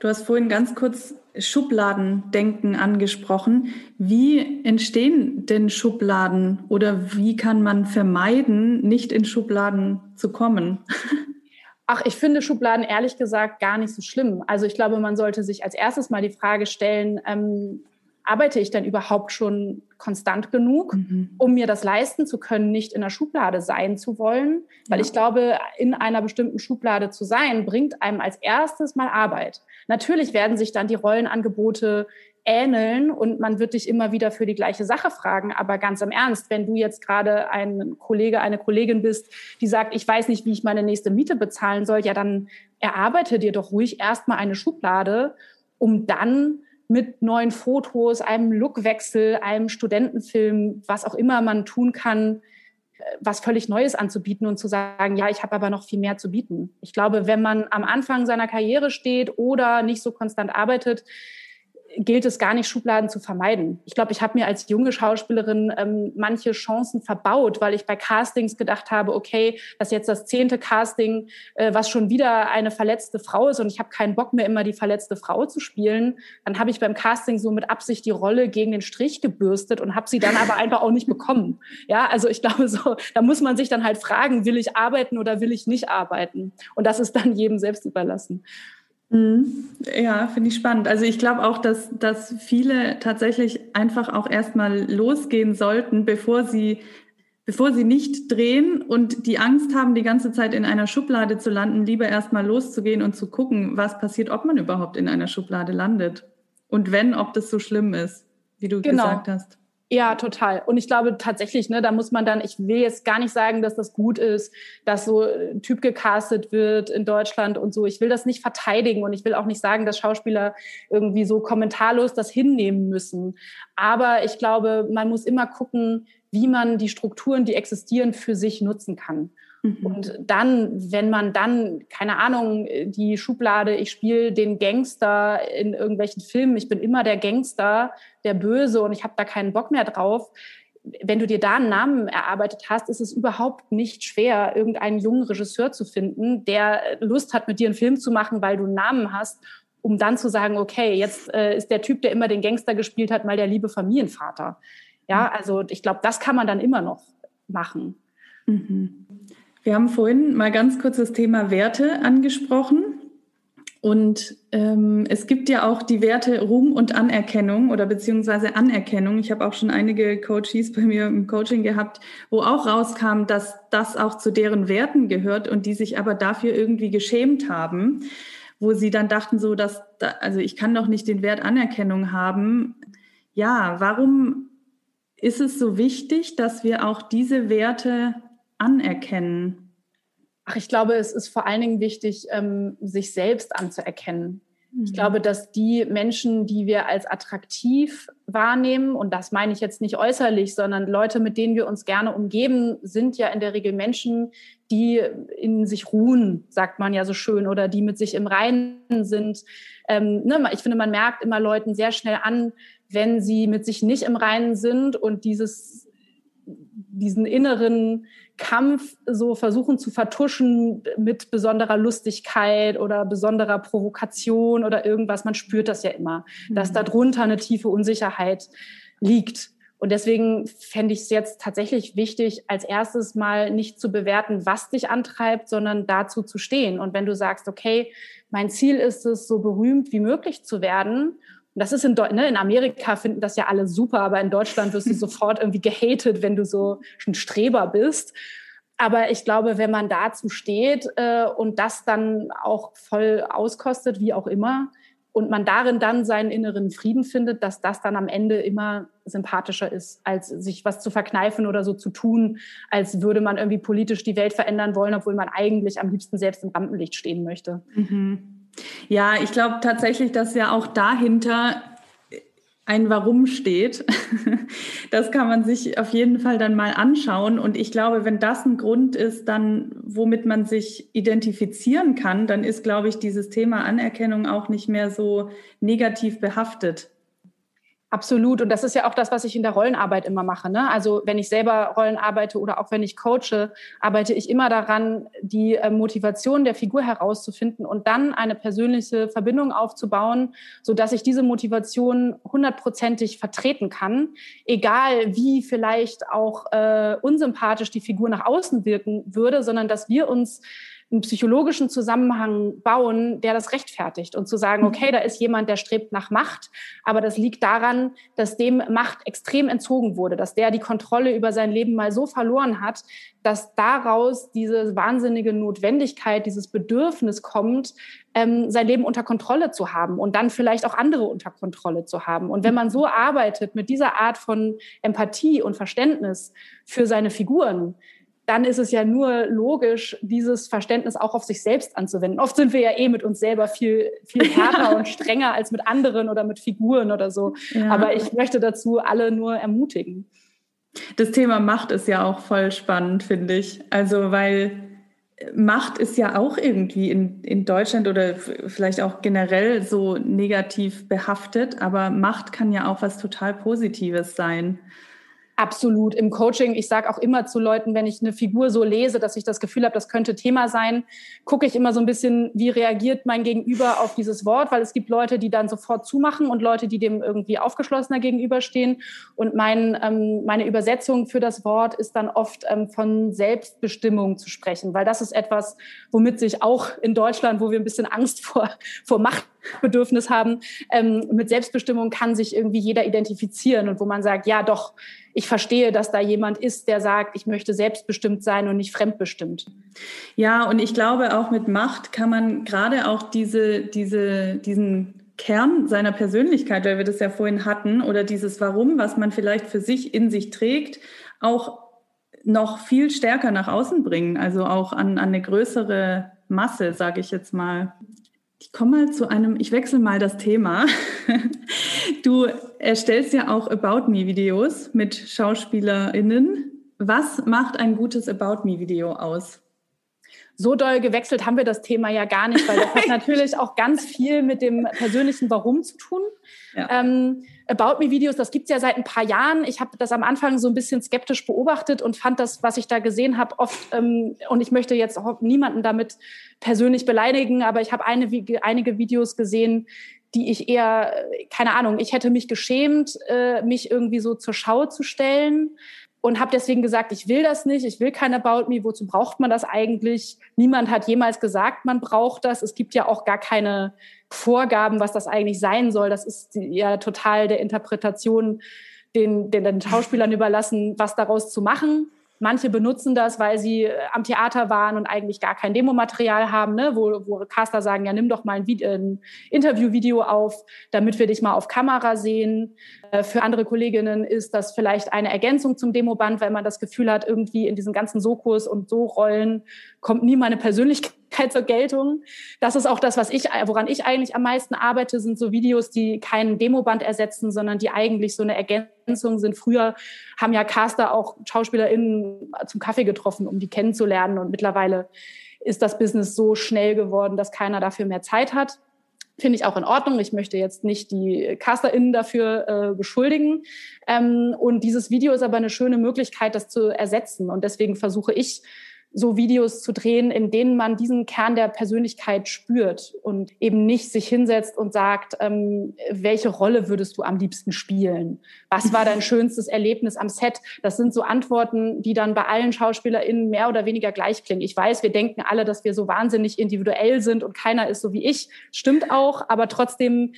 Du hast vorhin ganz kurz Schubladendenken angesprochen. Wie entstehen denn Schubladen oder wie kann man vermeiden, nicht in Schubladen zu kommen? Ach, ich finde Schubladen ehrlich gesagt gar nicht so schlimm. Also ich glaube, man sollte sich als erstes mal die Frage stellen, ähm, arbeite ich denn überhaupt schon konstant genug, mhm. um mir das leisten zu können, nicht in der Schublade sein zu wollen? Weil ja. ich glaube, in einer bestimmten Schublade zu sein, bringt einem als erstes mal Arbeit. Natürlich werden sich dann die Rollenangebote ähneln und man wird dich immer wieder für die gleiche Sache fragen. Aber ganz im Ernst, wenn du jetzt gerade ein Kollege, eine Kollegin bist, die sagt, ich weiß nicht, wie ich meine nächste Miete bezahlen soll, ja, dann erarbeite dir doch ruhig erstmal eine Schublade, um dann mit neuen Fotos, einem Lookwechsel, einem Studentenfilm, was auch immer man tun kann, was völlig Neues anzubieten und zu sagen, ja, ich habe aber noch viel mehr zu bieten. Ich glaube, wenn man am Anfang seiner Karriere steht oder nicht so konstant arbeitet, gilt es gar nicht, Schubladen zu vermeiden. Ich glaube, ich habe mir als junge Schauspielerin ähm, manche Chancen verbaut, weil ich bei Castings gedacht habe, okay, das ist jetzt das zehnte Casting, äh, was schon wieder eine verletzte Frau ist und ich habe keinen Bock mehr, immer die verletzte Frau zu spielen. Dann habe ich beim Casting so mit Absicht die Rolle gegen den Strich gebürstet und habe sie dann aber einfach auch nicht bekommen. Ja, also ich glaube so, da muss man sich dann halt fragen, will ich arbeiten oder will ich nicht arbeiten? Und das ist dann jedem selbst überlassen. Mhm. Ja, finde ich spannend. Also ich glaube auch, dass, dass viele tatsächlich einfach auch erstmal losgehen sollten, bevor sie, bevor sie nicht drehen und die Angst haben, die ganze Zeit in einer Schublade zu landen, lieber erstmal loszugehen und zu gucken, was passiert, ob man überhaupt in einer Schublade landet. Und wenn, ob das so schlimm ist, wie du genau. gesagt hast. Ja, total. Und ich glaube tatsächlich, ne, da muss man dann, ich will jetzt gar nicht sagen, dass das gut ist, dass so ein Typ gecastet wird in Deutschland und so. Ich will das nicht verteidigen und ich will auch nicht sagen, dass Schauspieler irgendwie so kommentarlos das hinnehmen müssen. Aber ich glaube, man muss immer gucken, wie man die Strukturen, die existieren, für sich nutzen kann. Mhm. Und dann, wenn man dann, keine Ahnung, die Schublade, ich spiele den Gangster in irgendwelchen Filmen, ich bin immer der Gangster, der Böse und ich habe da keinen Bock mehr drauf, wenn du dir da einen Namen erarbeitet hast, ist es überhaupt nicht schwer, irgendeinen jungen Regisseur zu finden, der Lust hat, mit dir einen Film zu machen, weil du einen Namen hast, um dann zu sagen, okay, jetzt äh, ist der Typ, der immer den Gangster gespielt hat, mal der liebe Familienvater. Ja, mhm. also ich glaube, das kann man dann immer noch machen. Mhm. Wir haben vorhin mal ganz kurz das Thema Werte angesprochen. Und ähm, es gibt ja auch die Werte Ruhm und Anerkennung oder beziehungsweise Anerkennung. Ich habe auch schon einige Coaches bei mir im Coaching gehabt, wo auch rauskam, dass das auch zu deren Werten gehört und die sich aber dafür irgendwie geschämt haben, wo sie dann dachten, so dass, da, also ich kann doch nicht den Wert Anerkennung haben. Ja, warum ist es so wichtig, dass wir auch diese Werte anerkennen? Ach, ich glaube, es ist vor allen Dingen wichtig, ähm, sich selbst anzuerkennen. Mhm. Ich glaube, dass die Menschen, die wir als attraktiv wahrnehmen, und das meine ich jetzt nicht äußerlich, sondern Leute, mit denen wir uns gerne umgeben, sind ja in der Regel Menschen, die in sich ruhen, sagt man ja so schön, oder die mit sich im Reinen sind. Ähm, ne, ich finde, man merkt immer Leuten sehr schnell an, wenn sie mit sich nicht im Reinen sind und dieses, diesen inneren Kampf so versuchen zu vertuschen mit besonderer Lustigkeit oder besonderer Provokation oder irgendwas. Man spürt das ja immer, mhm. dass darunter eine tiefe Unsicherheit liegt. Und deswegen fände ich es jetzt tatsächlich wichtig, als erstes mal nicht zu bewerten, was dich antreibt, sondern dazu zu stehen. Und wenn du sagst, okay, mein Ziel ist es, so berühmt wie möglich zu werden und das ist in, ne, in Amerika finden das ja alle super, aber in Deutschland wirst du sofort irgendwie gehatet, wenn du so ein Streber bist. Aber ich glaube, wenn man dazu steht äh, und das dann auch voll auskostet, wie auch immer, und man darin dann seinen inneren Frieden findet, dass das dann am Ende immer sympathischer ist, als sich was zu verkneifen oder so zu tun, als würde man irgendwie politisch die Welt verändern wollen, obwohl man eigentlich am liebsten selbst im Rampenlicht stehen möchte. Mhm. Ja, ich glaube tatsächlich, dass ja auch dahinter ein Warum steht. Das kann man sich auf jeden Fall dann mal anschauen. Und ich glaube, wenn das ein Grund ist, dann, womit man sich identifizieren kann, dann ist, glaube ich, dieses Thema Anerkennung auch nicht mehr so negativ behaftet. Absolut. Und das ist ja auch das, was ich in der Rollenarbeit immer mache. Ne? Also wenn ich selber Rollen arbeite oder auch wenn ich coache, arbeite ich immer daran, die äh, Motivation der Figur herauszufinden und dann eine persönliche Verbindung aufzubauen, so dass ich diese Motivation hundertprozentig vertreten kann, egal wie vielleicht auch äh, unsympathisch die Figur nach außen wirken würde, sondern dass wir uns einen psychologischen Zusammenhang bauen, der das rechtfertigt und zu sagen, okay, da ist jemand, der strebt nach Macht, aber das liegt daran, dass dem Macht extrem entzogen wurde, dass der die Kontrolle über sein Leben mal so verloren hat, dass daraus diese wahnsinnige Notwendigkeit, dieses Bedürfnis kommt, ähm, sein Leben unter Kontrolle zu haben und dann vielleicht auch andere unter Kontrolle zu haben. Und wenn man so arbeitet mit dieser Art von Empathie und Verständnis für seine Figuren, dann ist es ja nur logisch, dieses Verständnis auch auf sich selbst anzuwenden. Oft sind wir ja eh mit uns selber viel, viel härter und strenger als mit anderen oder mit Figuren oder so. Ja. Aber ich möchte dazu alle nur ermutigen. Das Thema Macht ist ja auch voll spannend, finde ich. Also, weil Macht ist ja auch irgendwie in, in Deutschland oder vielleicht auch generell so negativ behaftet, aber Macht kann ja auch was total Positives sein. Absolut. Im Coaching, ich sage auch immer zu Leuten, wenn ich eine Figur so lese, dass ich das Gefühl habe, das könnte Thema sein, gucke ich immer so ein bisschen, wie reagiert mein Gegenüber auf dieses Wort, weil es gibt Leute, die dann sofort zumachen und Leute, die dem irgendwie aufgeschlossener gegenüberstehen. Und mein, ähm, meine Übersetzung für das Wort ist dann oft ähm, von Selbstbestimmung zu sprechen, weil das ist etwas, womit sich auch in Deutschland, wo wir ein bisschen Angst vor, vor Macht Bedürfnis haben. Ähm, mit Selbstbestimmung kann sich irgendwie jeder identifizieren und wo man sagt, ja doch, ich verstehe, dass da jemand ist, der sagt, ich möchte selbstbestimmt sein und nicht fremdbestimmt. Ja, und ich glaube, auch mit Macht kann man gerade auch diese, diese, diesen Kern seiner Persönlichkeit, weil wir das ja vorhin hatten, oder dieses Warum, was man vielleicht für sich in sich trägt, auch noch viel stärker nach außen bringen, also auch an, an eine größere Masse, sage ich jetzt mal. Ich komme mal zu einem, ich wechsle mal das Thema. Du erstellst ja auch About Me-Videos mit SchauspielerInnen. Was macht ein gutes About Me-Video aus? So doll gewechselt haben wir das Thema ja gar nicht, weil das hat natürlich auch ganz viel mit dem persönlichen Warum zu tun. Ja. Ähm, About Me Videos, das gibt's ja seit ein paar Jahren. Ich habe das am Anfang so ein bisschen skeptisch beobachtet und fand das, was ich da gesehen habe, oft, ähm, und ich möchte jetzt auch niemanden damit persönlich beleidigen, aber ich habe eine, einige Videos gesehen, die ich eher, keine Ahnung, ich hätte mich geschämt, äh, mich irgendwie so zur Schau zu stellen und habe deswegen gesagt, ich will das nicht, ich will kein About Me, wozu braucht man das eigentlich? Niemand hat jemals gesagt, man braucht das. Es gibt ja auch gar keine Vorgaben, was das eigentlich sein soll. Das ist ja total der Interpretation den, den, den Schauspielern überlassen, was daraus zu machen. Manche benutzen das, weil sie äh, am Theater waren und eigentlich gar kein Demomaterial haben, ne? wo, wo Caster sagen, ja, nimm doch mal ein, ein Interviewvideo auf, damit wir dich mal auf Kamera sehen. Äh, für andere Kolleginnen ist das vielleicht eine Ergänzung zum Demoband, weil man das Gefühl hat, irgendwie in diesen ganzen Sokos und so Rollen kommt nie meine Persönlichkeit zur Geltung. Das ist auch das, was ich, woran ich eigentlich am meisten arbeite, sind so Videos, die keinen Demoband ersetzen, sondern die eigentlich so eine Ergänzung sind. Früher haben ja Caster auch SchauspielerInnen zum Kaffee getroffen, um die kennenzulernen. Und mittlerweile ist das Business so schnell geworden, dass keiner dafür mehr Zeit hat. Finde ich auch in Ordnung. Ich möchte jetzt nicht die CasterInnen dafür äh, beschuldigen. Ähm, und dieses Video ist aber eine schöne Möglichkeit, das zu ersetzen. Und deswegen versuche ich, so Videos zu drehen, in denen man diesen Kern der Persönlichkeit spürt und eben nicht sich hinsetzt und sagt, ähm, welche Rolle würdest du am liebsten spielen? Was war dein schönstes Erlebnis am Set? Das sind so Antworten, die dann bei allen SchauspielerInnen mehr oder weniger gleich klingen. Ich weiß, wir denken alle, dass wir so wahnsinnig individuell sind und keiner ist so wie ich. Stimmt auch, aber trotzdem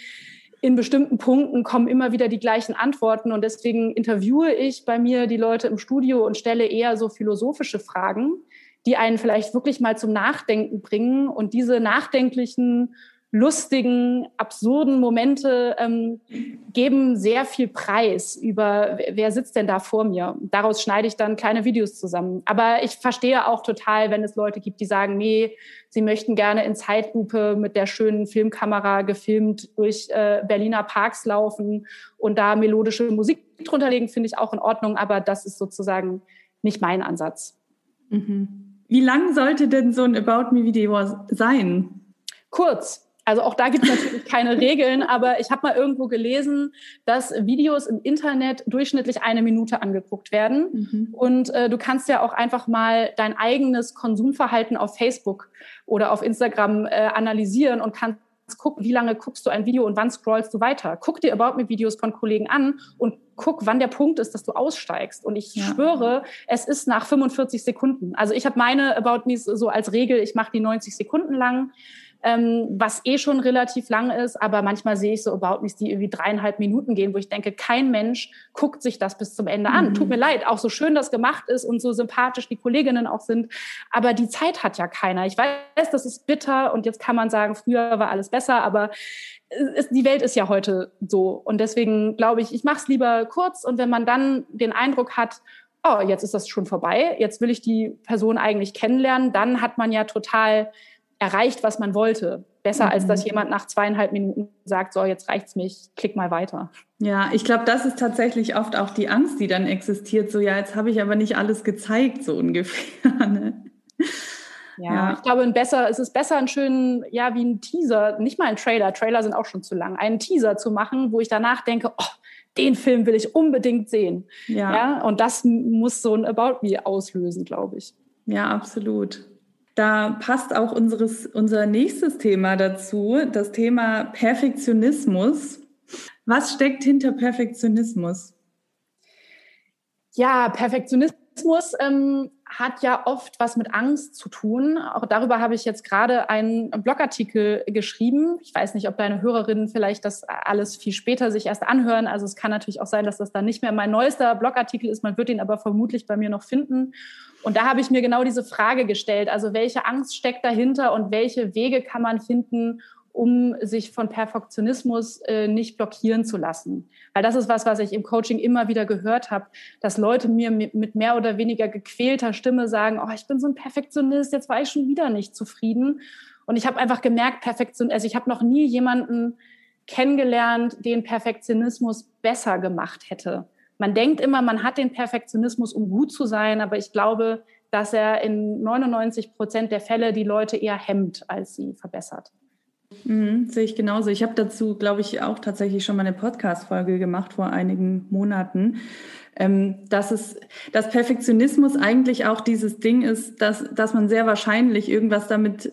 in bestimmten Punkten kommen immer wieder die gleichen Antworten und deswegen interviewe ich bei mir die Leute im Studio und stelle eher so philosophische Fragen die einen vielleicht wirklich mal zum Nachdenken bringen. Und diese nachdenklichen, lustigen, absurden Momente ähm, geben sehr viel Preis über, wer sitzt denn da vor mir. Daraus schneide ich dann kleine Videos zusammen. Aber ich verstehe auch total, wenn es Leute gibt, die sagen, nee, sie möchten gerne in Zeitlupe mit der schönen Filmkamera gefilmt durch äh, Berliner Parks laufen und da melodische Musik drunter legen, finde ich auch in Ordnung. Aber das ist sozusagen nicht mein Ansatz. Mhm. Wie lang sollte denn so ein About Me Video sein? Kurz. Also auch da gibt es natürlich keine Regeln, aber ich habe mal irgendwo gelesen, dass Videos im Internet durchschnittlich eine Minute angeguckt werden. Mhm. Und äh, du kannst ja auch einfach mal dein eigenes Konsumverhalten auf Facebook oder auf Instagram äh, analysieren und kannst guck, wie lange guckst du ein Video und wann scrollst du weiter. Guck dir About Me Videos von Kollegen an und guck, wann der Punkt ist, dass du aussteigst. Und ich ja. schwöre, es ist nach 45 Sekunden. Also ich habe meine About Me so als Regel, ich mache die 90 Sekunden lang ähm, was eh schon relativ lang ist, aber manchmal sehe ich so About Me, die irgendwie dreieinhalb Minuten gehen, wo ich denke, kein Mensch guckt sich das bis zum Ende an. Mhm. Tut mir leid, auch so schön das gemacht ist und so sympathisch die Kolleginnen auch sind, aber die Zeit hat ja keiner. Ich weiß, das ist bitter und jetzt kann man sagen, früher war alles besser, aber es, die Welt ist ja heute so und deswegen glaube ich, ich mache es lieber kurz und wenn man dann den Eindruck hat, oh, jetzt ist das schon vorbei, jetzt will ich die Person eigentlich kennenlernen, dann hat man ja total erreicht, was man wollte. Besser, mhm. als dass mhm. jemand nach zweieinhalb Minuten sagt, so, jetzt reicht's mich, klick mal weiter. Ja, ich glaube, das ist tatsächlich oft auch die Angst, die dann existiert. So, ja, jetzt habe ich aber nicht alles gezeigt, so ungefähr. Ne? Ja, ja, ich glaube, ein besser, es ist besser, einen schönen, ja, wie ein Teaser, nicht mal ein Trailer, Trailer sind auch schon zu lang, einen Teaser zu machen, wo ich danach denke, oh, den Film will ich unbedingt sehen. Ja. ja und das muss so ein About Me auslösen, glaube ich. Ja, absolut. Da passt auch unseres, unser nächstes Thema dazu, das Thema Perfektionismus. Was steckt hinter Perfektionismus? Ja, Perfektionismus ähm, hat ja oft was mit Angst zu tun. Auch darüber habe ich jetzt gerade einen Blogartikel geschrieben. Ich weiß nicht, ob deine Hörerinnen vielleicht das alles viel später sich erst anhören. Also es kann natürlich auch sein, dass das dann nicht mehr mein neuester Blogartikel ist. Man wird ihn aber vermutlich bei mir noch finden. Und da habe ich mir genau diese Frage gestellt. Also welche Angst steckt dahinter und welche Wege kann man finden, um sich von Perfektionismus äh, nicht blockieren zu lassen. Weil das ist was, was ich im Coaching immer wieder gehört habe, dass Leute mir mit mehr oder weniger gequälter Stimme sagen, oh, ich bin so ein Perfektionist, jetzt war ich schon wieder nicht zufrieden. Und ich habe einfach gemerkt, Perfektion, also ich habe noch nie jemanden kennengelernt, den Perfektionismus besser gemacht hätte. Man denkt immer, man hat den Perfektionismus, um gut zu sein, aber ich glaube, dass er in 99 Prozent der Fälle die Leute eher hemmt, als sie verbessert. Mhm, sehe ich genauso. Ich habe dazu, glaube ich, auch tatsächlich schon mal eine Podcast-Folge gemacht vor einigen Monaten. Ähm, dass es, dass Perfektionismus eigentlich auch dieses Ding ist, dass, dass man sehr wahrscheinlich irgendwas damit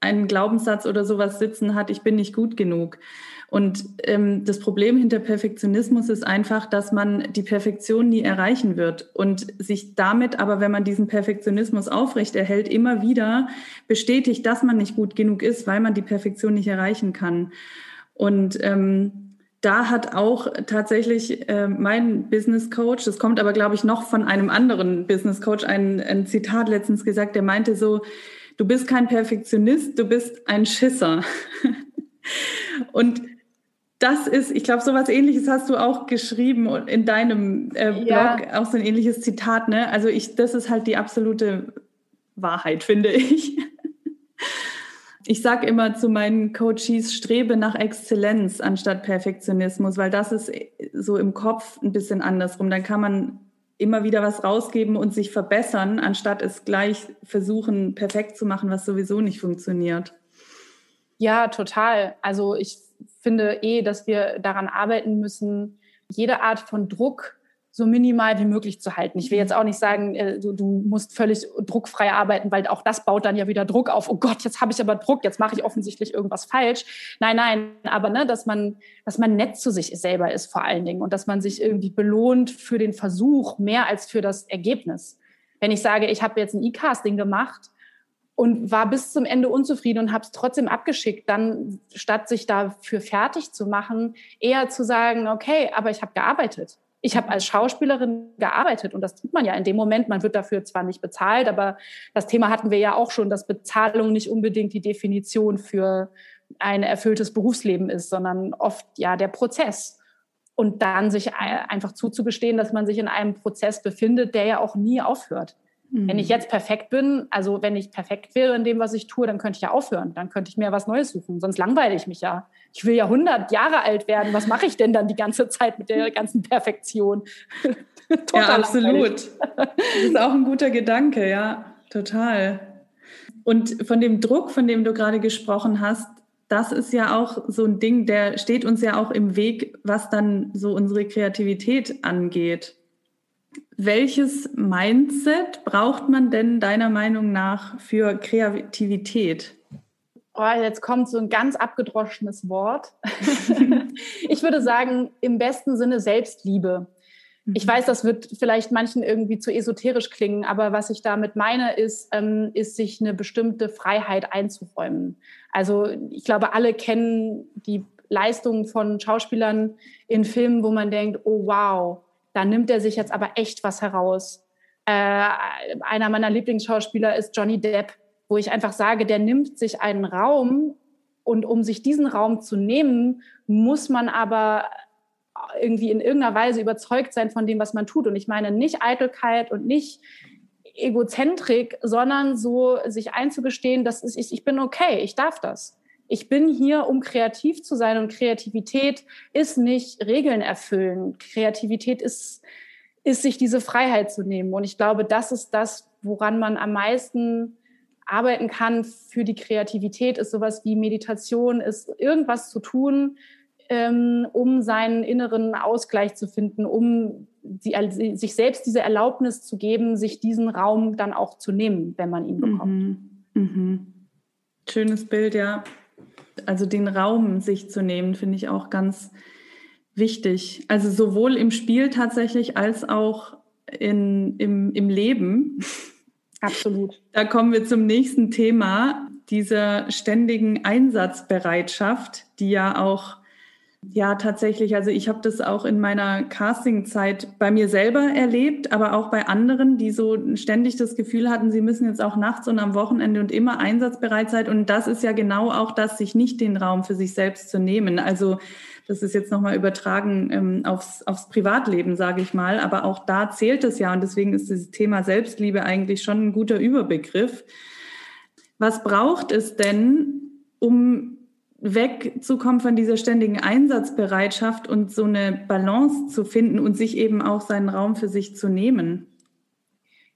einen Glaubenssatz oder sowas sitzen hat, ich bin nicht gut genug. Und ähm, das Problem hinter Perfektionismus ist einfach, dass man die Perfektion nie erreichen wird und sich damit aber, wenn man diesen Perfektionismus aufrechterhält, immer wieder bestätigt, dass man nicht gut genug ist, weil man die Perfektion nicht erreichen kann. Und ähm, da hat auch tatsächlich äh, mein Business Coach, das kommt aber, glaube ich, noch von einem anderen Business Coach, ein, ein Zitat letztens gesagt, der meinte so, du bist kein Perfektionist, du bist ein Schisser. Und das ist, ich glaube, sowas ähnliches hast du auch geschrieben in deinem äh, Blog, ja. auch so ein ähnliches Zitat, ne? Also ich, das ist halt die absolute Wahrheit, finde ich. Ich sage immer zu meinen Coaches, strebe nach Exzellenz anstatt Perfektionismus, weil das ist so im Kopf ein bisschen andersrum. Dann kann man immer wieder was rausgeben und sich verbessern, anstatt es gleich versuchen, perfekt zu machen, was sowieso nicht funktioniert. Ja, total. Also ich finde eh, dass wir daran arbeiten müssen, jede Art von Druck so minimal wie möglich zu halten. Ich will jetzt auch nicht sagen, äh, du, musst völlig druckfrei arbeiten, weil auch das baut dann ja wieder Druck auf. Oh Gott, jetzt habe ich aber Druck, jetzt mache ich offensichtlich irgendwas falsch. Nein, nein, aber ne, dass man, dass man nett zu sich selber ist vor allen Dingen und dass man sich irgendwie belohnt für den Versuch mehr als für das Ergebnis. Wenn ich sage, ich habe jetzt ein E-Casting gemacht und war bis zum Ende unzufrieden und habe es trotzdem abgeschickt, dann statt sich dafür fertig zu machen, eher zu sagen, okay, aber ich habe gearbeitet. Ich habe als Schauspielerin gearbeitet und das tut man ja in dem Moment. Man wird dafür zwar nicht bezahlt, aber das Thema hatten wir ja auch schon, dass Bezahlung nicht unbedingt die Definition für ein erfülltes Berufsleben ist, sondern oft ja der Prozess. Und dann sich einfach zuzugestehen, dass man sich in einem Prozess befindet, der ja auch nie aufhört. Mhm. Wenn ich mhm. jetzt perfekt bin, also wenn ich perfekt wäre in dem, was ich tue, dann könnte ich ja aufhören. Dann könnte ich mir was Neues suchen. Sonst langweile ich mich ja. Ich will ja 100 Jahre alt werden. Was mache ich denn dann die ganze Zeit mit der ganzen Perfektion? ja, absolut. Das ist auch ein guter Gedanke, ja, total. Und von dem Druck, von dem du gerade gesprochen hast, das ist ja auch so ein Ding, der steht uns ja auch im Weg, was dann so unsere Kreativität angeht. Welches Mindset braucht man denn deiner Meinung nach für Kreativität? Oh, jetzt kommt so ein ganz abgedroschenes Wort. ich würde sagen, im besten Sinne Selbstliebe. Ich mhm. weiß, das wird vielleicht manchen irgendwie zu esoterisch klingen, aber was ich damit meine, ist, ähm, ist sich eine bestimmte Freiheit einzuräumen. Also ich glaube, alle kennen die Leistungen von Schauspielern in Filmen, wo man denkt, oh wow, da nimmt er sich jetzt aber echt was heraus. Äh, einer meiner Lieblingsschauspieler ist Johnny Depp, wo ich einfach sage, der nimmt sich einen Raum und um sich diesen Raum zu nehmen, muss man aber irgendwie in irgendeiner Weise überzeugt sein von dem, was man tut. Und ich meine nicht Eitelkeit und nicht Egozentrik, sondern so sich einzugestehen, dass ich, ich bin okay, ich darf das ich bin hier, um kreativ zu sein und Kreativität ist nicht Regeln erfüllen. Kreativität ist, ist sich diese Freiheit zu nehmen. Und ich glaube, das ist das, woran man am meisten arbeiten kann für die Kreativität, ist sowas wie Meditation, ist irgendwas zu tun, ähm, um seinen inneren Ausgleich zu finden, um die, also sich selbst diese Erlaubnis zu geben, sich diesen Raum dann auch zu nehmen, wenn man ihn bekommt. Mhm. Mhm. Schönes Bild, ja also den Raum sich zu nehmen, finde ich auch ganz wichtig. Also sowohl im Spiel tatsächlich als auch in, im, im Leben. Absolut. Da kommen wir zum nächsten Thema, dieser ständigen Einsatzbereitschaft, die ja auch ja, tatsächlich. Also ich habe das auch in meiner Castingzeit bei mir selber erlebt, aber auch bei anderen, die so ständig das Gefühl hatten, sie müssen jetzt auch nachts und am Wochenende und immer einsatzbereit sein. Und das ist ja genau auch das, sich nicht den Raum für sich selbst zu nehmen. Also das ist jetzt nochmal übertragen ähm, aufs, aufs Privatleben, sage ich mal. Aber auch da zählt es ja. Und deswegen ist das Thema Selbstliebe eigentlich schon ein guter Überbegriff. Was braucht es denn, um wegzukommen von dieser ständigen Einsatzbereitschaft und so eine Balance zu finden und sich eben auch seinen Raum für sich zu nehmen?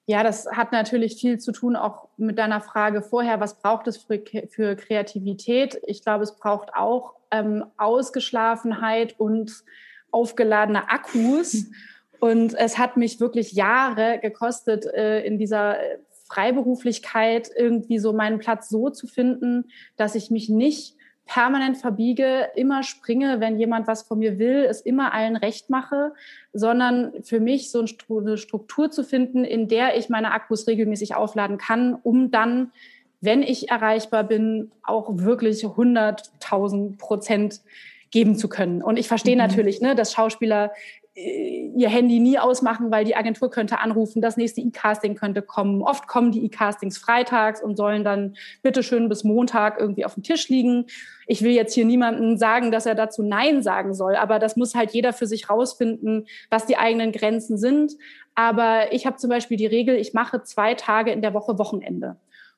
Ja, das hat natürlich viel zu tun auch mit deiner Frage vorher, was braucht es für, für Kreativität? Ich glaube, es braucht auch ähm, Ausgeschlafenheit und aufgeladene Akkus. Und es hat mich wirklich Jahre gekostet, äh, in dieser Freiberuflichkeit irgendwie so meinen Platz so zu finden, dass ich mich nicht permanent verbiege, immer springe, wenn jemand was von mir will, es immer allen recht mache, sondern für mich so eine Struktur zu finden, in der ich meine Akkus regelmäßig aufladen kann, um dann, wenn ich erreichbar bin, auch wirklich 100.000 Prozent geben zu können. Und ich verstehe mhm. natürlich, ne, dass Schauspieler ihr Handy nie ausmachen, weil die Agentur könnte anrufen, das nächste E-Casting könnte kommen. Oft kommen die E-Castings freitags und sollen dann bitteschön bis Montag irgendwie auf dem Tisch liegen. Ich will jetzt hier niemandem sagen, dass er dazu Nein sagen soll, aber das muss halt jeder für sich rausfinden, was die eigenen Grenzen sind. Aber ich habe zum Beispiel die Regel, ich mache zwei Tage in der Woche Wochenende.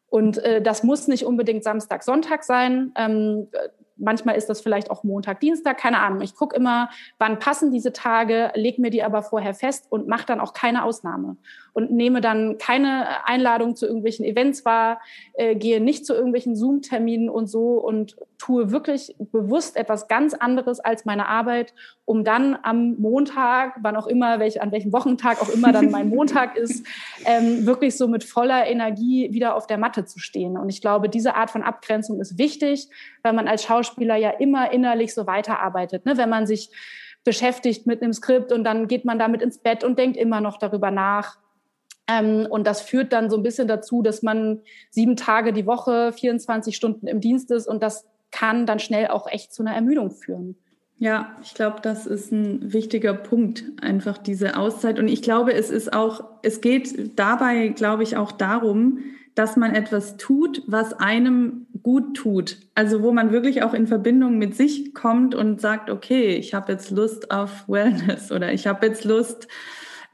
Und äh, das muss nicht unbedingt Samstag, Sonntag sein. Ähm, manchmal ist das vielleicht auch Montag, Dienstag, keine Ahnung. Ich gucke immer, wann passen diese Tage, leg mir die aber vorher fest und mache dann auch keine Ausnahme und nehme dann keine Einladung zu irgendwelchen Events wahr, äh, gehe nicht zu irgendwelchen Zoom-Terminen und so und tue wirklich bewusst etwas ganz anderes als meine Arbeit, um dann am Montag, wann auch immer, welch, an welchem Wochentag auch immer dann mein Montag ist, ähm, wirklich so mit voller Energie wieder auf der Matte zu stehen. Und ich glaube, diese Art von Abgrenzung ist wichtig, weil man als Schauspieler ja immer innerlich so weiterarbeitet. Ne? Wenn man sich beschäftigt mit einem Skript und dann geht man damit ins Bett und denkt immer noch darüber nach. Ähm, und das führt dann so ein bisschen dazu, dass man sieben Tage die Woche, 24 Stunden im Dienst ist und das kann dann schnell auch echt zu einer Ermüdung führen. Ja, ich glaube, das ist ein wichtiger Punkt, einfach diese Auszeit. Und ich glaube, es ist auch, es geht dabei, glaube ich, auch darum, dass man etwas tut, was einem gut tut. Also wo man wirklich auch in Verbindung mit sich kommt und sagt, okay, ich habe jetzt Lust auf Wellness oder ich habe jetzt Lust,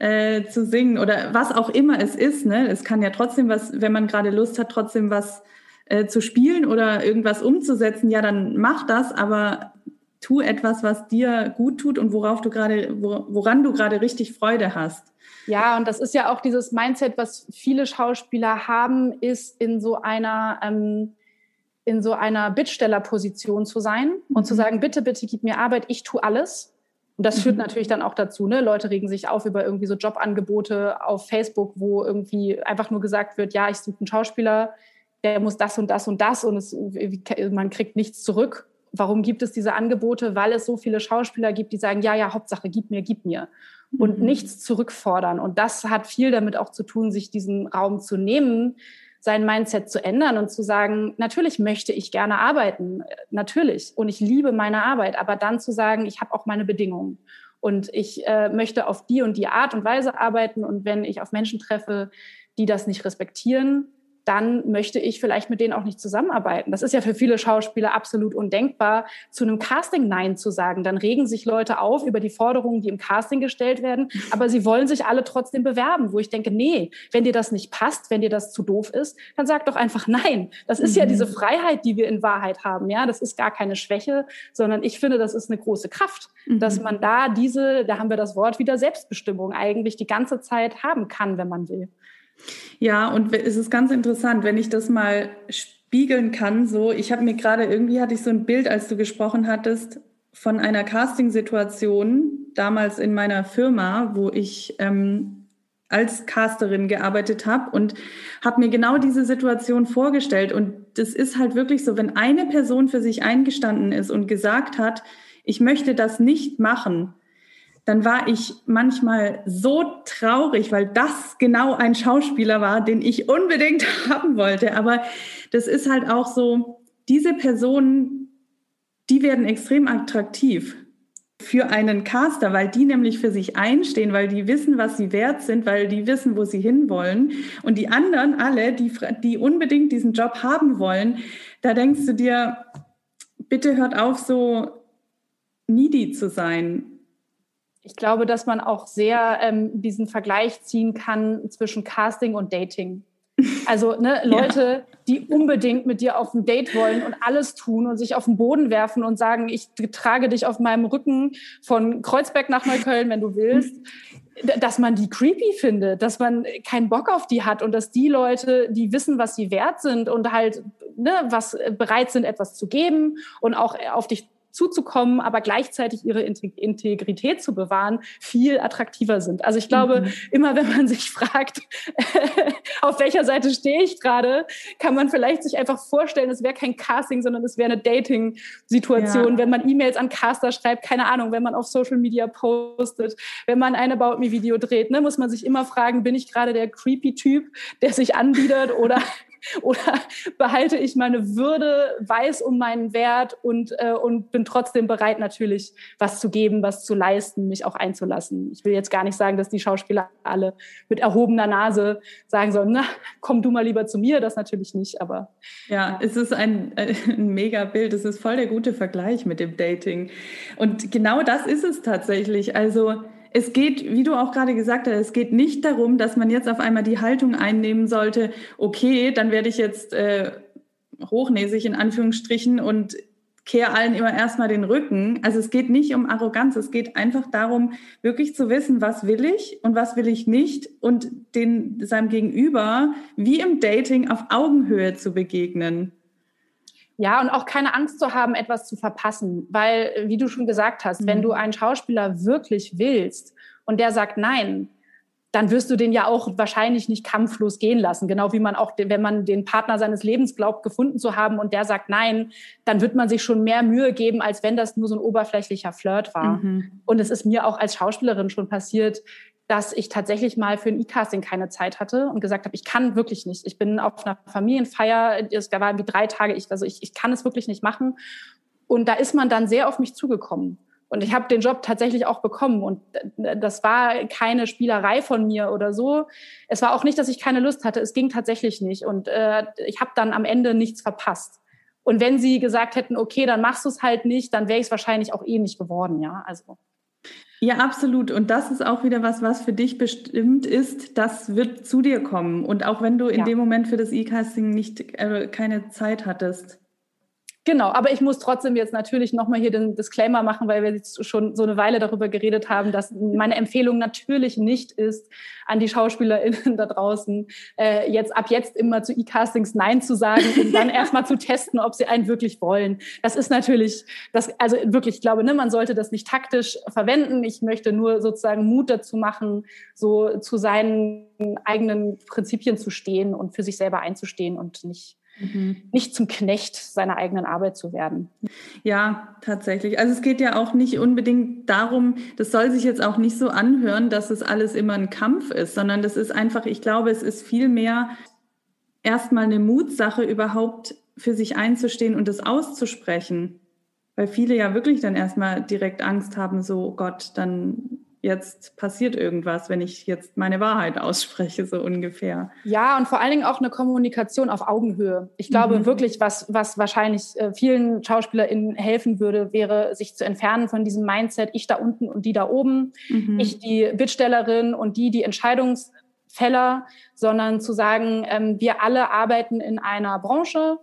äh, zu singen oder was auch immer es ist. Ne? Es kann ja trotzdem was, wenn man gerade Lust hat, trotzdem was äh, zu spielen oder irgendwas umzusetzen, ja, dann mach das, aber tu etwas, was dir gut tut und worauf du gerade, woran du gerade richtig Freude hast. Ja, und das ist ja auch dieses Mindset, was viele Schauspieler haben, ist in so einer ähm, in so einer Bittstellerposition zu sein und mhm. zu sagen, bitte, bitte gib mir Arbeit, ich tue alles. Und das führt mhm. natürlich dann auch dazu, ne? Leute regen sich auf über irgendwie so Jobangebote auf Facebook, wo irgendwie einfach nur gesagt wird, ja, ich suche einen Schauspieler, der muss das und das und das und es, man kriegt nichts zurück. Warum gibt es diese Angebote? Weil es so viele Schauspieler gibt, die sagen, ja, ja, Hauptsache, gib mir, gib mir. Und mhm. nichts zurückfordern. Und das hat viel damit auch zu tun, sich diesen Raum zu nehmen, sein Mindset zu ändern und zu sagen, natürlich möchte ich gerne arbeiten, natürlich, und ich liebe meine Arbeit, aber dann zu sagen, ich habe auch meine Bedingungen. Und ich äh, möchte auf die und die Art und Weise arbeiten und wenn ich auf Menschen treffe, die das nicht respektieren, dann möchte ich vielleicht mit denen auch nicht zusammenarbeiten. Das ist ja für viele Schauspieler absolut undenkbar, zu einem Casting Nein zu sagen. Dann regen sich Leute auf über die Forderungen, die im Casting gestellt werden, aber sie wollen sich alle trotzdem bewerben, wo ich denke, nee, wenn dir das nicht passt, wenn dir das zu doof ist, dann sag doch einfach Nein. Das ist mhm. ja diese Freiheit, die wir in Wahrheit haben. Ja, das ist gar keine Schwäche, sondern ich finde, das ist eine große Kraft, mhm. dass man da diese, da haben wir das Wort wieder Selbstbestimmung eigentlich die ganze Zeit haben kann, wenn man will. Ja, und es ist ganz interessant, wenn ich das mal spiegeln kann. So, ich habe mir gerade irgendwie hatte ich so ein Bild, als du gesprochen hattest, von einer Casting-Situation damals in meiner Firma, wo ich ähm, als Casterin gearbeitet habe und habe mir genau diese Situation vorgestellt. Und das ist halt wirklich so, wenn eine Person für sich eingestanden ist und gesagt hat, ich möchte das nicht machen, dann war ich manchmal so traurig, weil das genau ein Schauspieler war, den ich unbedingt haben wollte. Aber das ist halt auch so, diese Personen, die werden extrem attraktiv für einen Caster, weil die nämlich für sich einstehen, weil die wissen, was sie wert sind, weil die wissen, wo sie hinwollen. Und die anderen, alle, die, die unbedingt diesen Job haben wollen, da denkst du dir, bitte hört auf, so needy zu sein ich glaube, dass man auch sehr ähm, diesen Vergleich ziehen kann zwischen Casting und Dating. Also ne, Leute, ja. die unbedingt mit dir auf ein Date wollen und alles tun und sich auf den Boden werfen und sagen, ich trage dich auf meinem Rücken von Kreuzberg nach Neukölln, wenn du willst. dass man die creepy findet, dass man keinen Bock auf die hat und dass die Leute, die wissen, was sie wert sind und halt ne, was bereit sind, etwas zu geben und auch auf dich zuzukommen, aber gleichzeitig ihre Integrität zu bewahren, viel attraktiver sind. Also ich glaube, mhm. immer wenn man sich fragt, auf welcher Seite stehe ich gerade, kann man vielleicht sich einfach vorstellen, es wäre kein Casting, sondern es wäre eine Dating-Situation, ja. wenn man E-Mails an Caster schreibt, keine Ahnung, wenn man auf Social Media postet, wenn man ein About Me-Video dreht, ne, muss man sich immer fragen, bin ich gerade der creepy Typ, der sich anbietet oder Oder behalte ich meine Würde, weiß um meinen Wert und, äh, und bin trotzdem bereit, natürlich was zu geben, was zu leisten, mich auch einzulassen. Ich will jetzt gar nicht sagen, dass die Schauspieler alle mit erhobener Nase sagen sollen, na, komm du mal lieber zu mir, das natürlich nicht, aber. Ja, es ist ein, ein mega Bild. Es ist voll der gute Vergleich mit dem Dating. Und genau das ist es tatsächlich. Also, es geht, wie du auch gerade gesagt hast, es geht nicht darum, dass man jetzt auf einmal die Haltung einnehmen sollte, okay, dann werde ich jetzt äh, hochnäsig in Anführungsstrichen und kehre allen immer erstmal den Rücken. Also es geht nicht um Arroganz, es geht einfach darum, wirklich zu wissen, was will ich und was will ich nicht und den, seinem Gegenüber wie im Dating auf Augenhöhe zu begegnen. Ja, und auch keine Angst zu haben, etwas zu verpassen. Weil, wie du schon gesagt hast, mhm. wenn du einen Schauspieler wirklich willst und der sagt nein, dann wirst du den ja auch wahrscheinlich nicht kampflos gehen lassen. Genau wie man auch, wenn man den Partner seines Lebens glaubt, gefunden zu haben und der sagt nein, dann wird man sich schon mehr Mühe geben, als wenn das nur so ein oberflächlicher Flirt war. Mhm. Und es ist mir auch als Schauspielerin schon passiert, dass ich tatsächlich mal für ein E-Casting keine Zeit hatte und gesagt habe, ich kann wirklich nicht. Ich bin auf einer Familienfeier, da waren wie drei Tage, ich, also ich, ich kann es wirklich nicht machen. Und da ist man dann sehr auf mich zugekommen. Und ich habe den Job tatsächlich auch bekommen. Und das war keine Spielerei von mir oder so. Es war auch nicht, dass ich keine Lust hatte. Es ging tatsächlich nicht. Und äh, ich habe dann am Ende nichts verpasst. Und wenn sie gesagt hätten, okay, dann machst du es halt nicht, dann wäre ich es wahrscheinlich auch eh nicht geworden, ja. Also. Ja, absolut. Und das ist auch wieder was, was für dich bestimmt ist. Das wird zu dir kommen. Und auch wenn du in ja. dem Moment für das E-Casting nicht äh, keine Zeit hattest. Genau, aber ich muss trotzdem jetzt natürlich nochmal hier den Disclaimer machen, weil wir jetzt schon so eine Weile darüber geredet haben, dass meine Empfehlung natürlich nicht ist, an die SchauspielerInnen da draußen, äh, jetzt ab jetzt immer zu E-Castings Nein zu sagen und dann erstmal zu testen, ob sie einen wirklich wollen. Das ist natürlich, das, also wirklich, ich glaube, ne, man sollte das nicht taktisch verwenden. Ich möchte nur sozusagen Mut dazu machen, so zu seinen eigenen Prinzipien zu stehen und für sich selber einzustehen und nicht Mhm. nicht zum Knecht seiner eigenen Arbeit zu werden. Ja, tatsächlich. Also es geht ja auch nicht unbedingt darum, das soll sich jetzt auch nicht so anhören, dass es alles immer ein Kampf ist, sondern das ist einfach, ich glaube, es ist vielmehr erstmal eine Mutsache, überhaupt für sich einzustehen und es auszusprechen. Weil viele ja wirklich dann erstmal direkt Angst haben, so oh Gott, dann jetzt passiert irgendwas, wenn ich jetzt meine Wahrheit ausspreche, so ungefähr. Ja, und vor allen Dingen auch eine Kommunikation auf Augenhöhe. Ich glaube mhm. wirklich, was, was wahrscheinlich äh, vielen SchauspielerInnen helfen würde, wäre, sich zu entfernen von diesem Mindset, ich da unten und die da oben, mhm. ich die Bittstellerin und die die Entscheidungsfäller, sondern zu sagen, ähm, wir alle arbeiten in einer Branche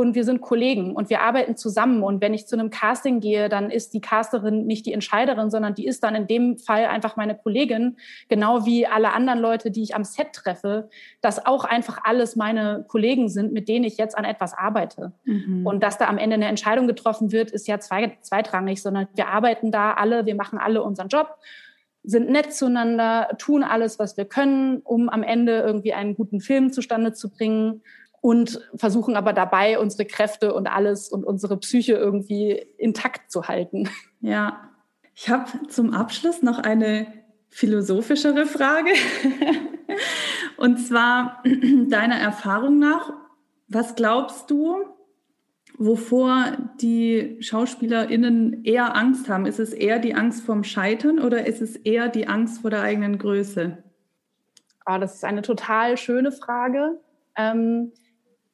und wir sind Kollegen und wir arbeiten zusammen. Und wenn ich zu einem Casting gehe, dann ist die Casterin nicht die Entscheiderin, sondern die ist dann in dem Fall einfach meine Kollegin, genau wie alle anderen Leute, die ich am Set treffe, dass auch einfach alles meine Kollegen sind, mit denen ich jetzt an etwas arbeite. Mhm. Und dass da am Ende eine Entscheidung getroffen wird, ist ja zweitrangig, sondern wir arbeiten da alle, wir machen alle unseren Job sind nett zueinander, tun alles, was wir können, um am Ende irgendwie einen guten Film zustande zu bringen und versuchen aber dabei unsere Kräfte und alles und unsere Psyche irgendwie intakt zu halten. Ja, ich habe zum Abschluss noch eine philosophischere Frage. und zwar deiner Erfahrung nach, was glaubst du, wovor die SchauspielerInnen eher Angst haben? Ist es eher die Angst vorm Scheitern oder ist es eher die Angst vor der eigenen Größe? Oh, das ist eine total schöne Frage. Ähm,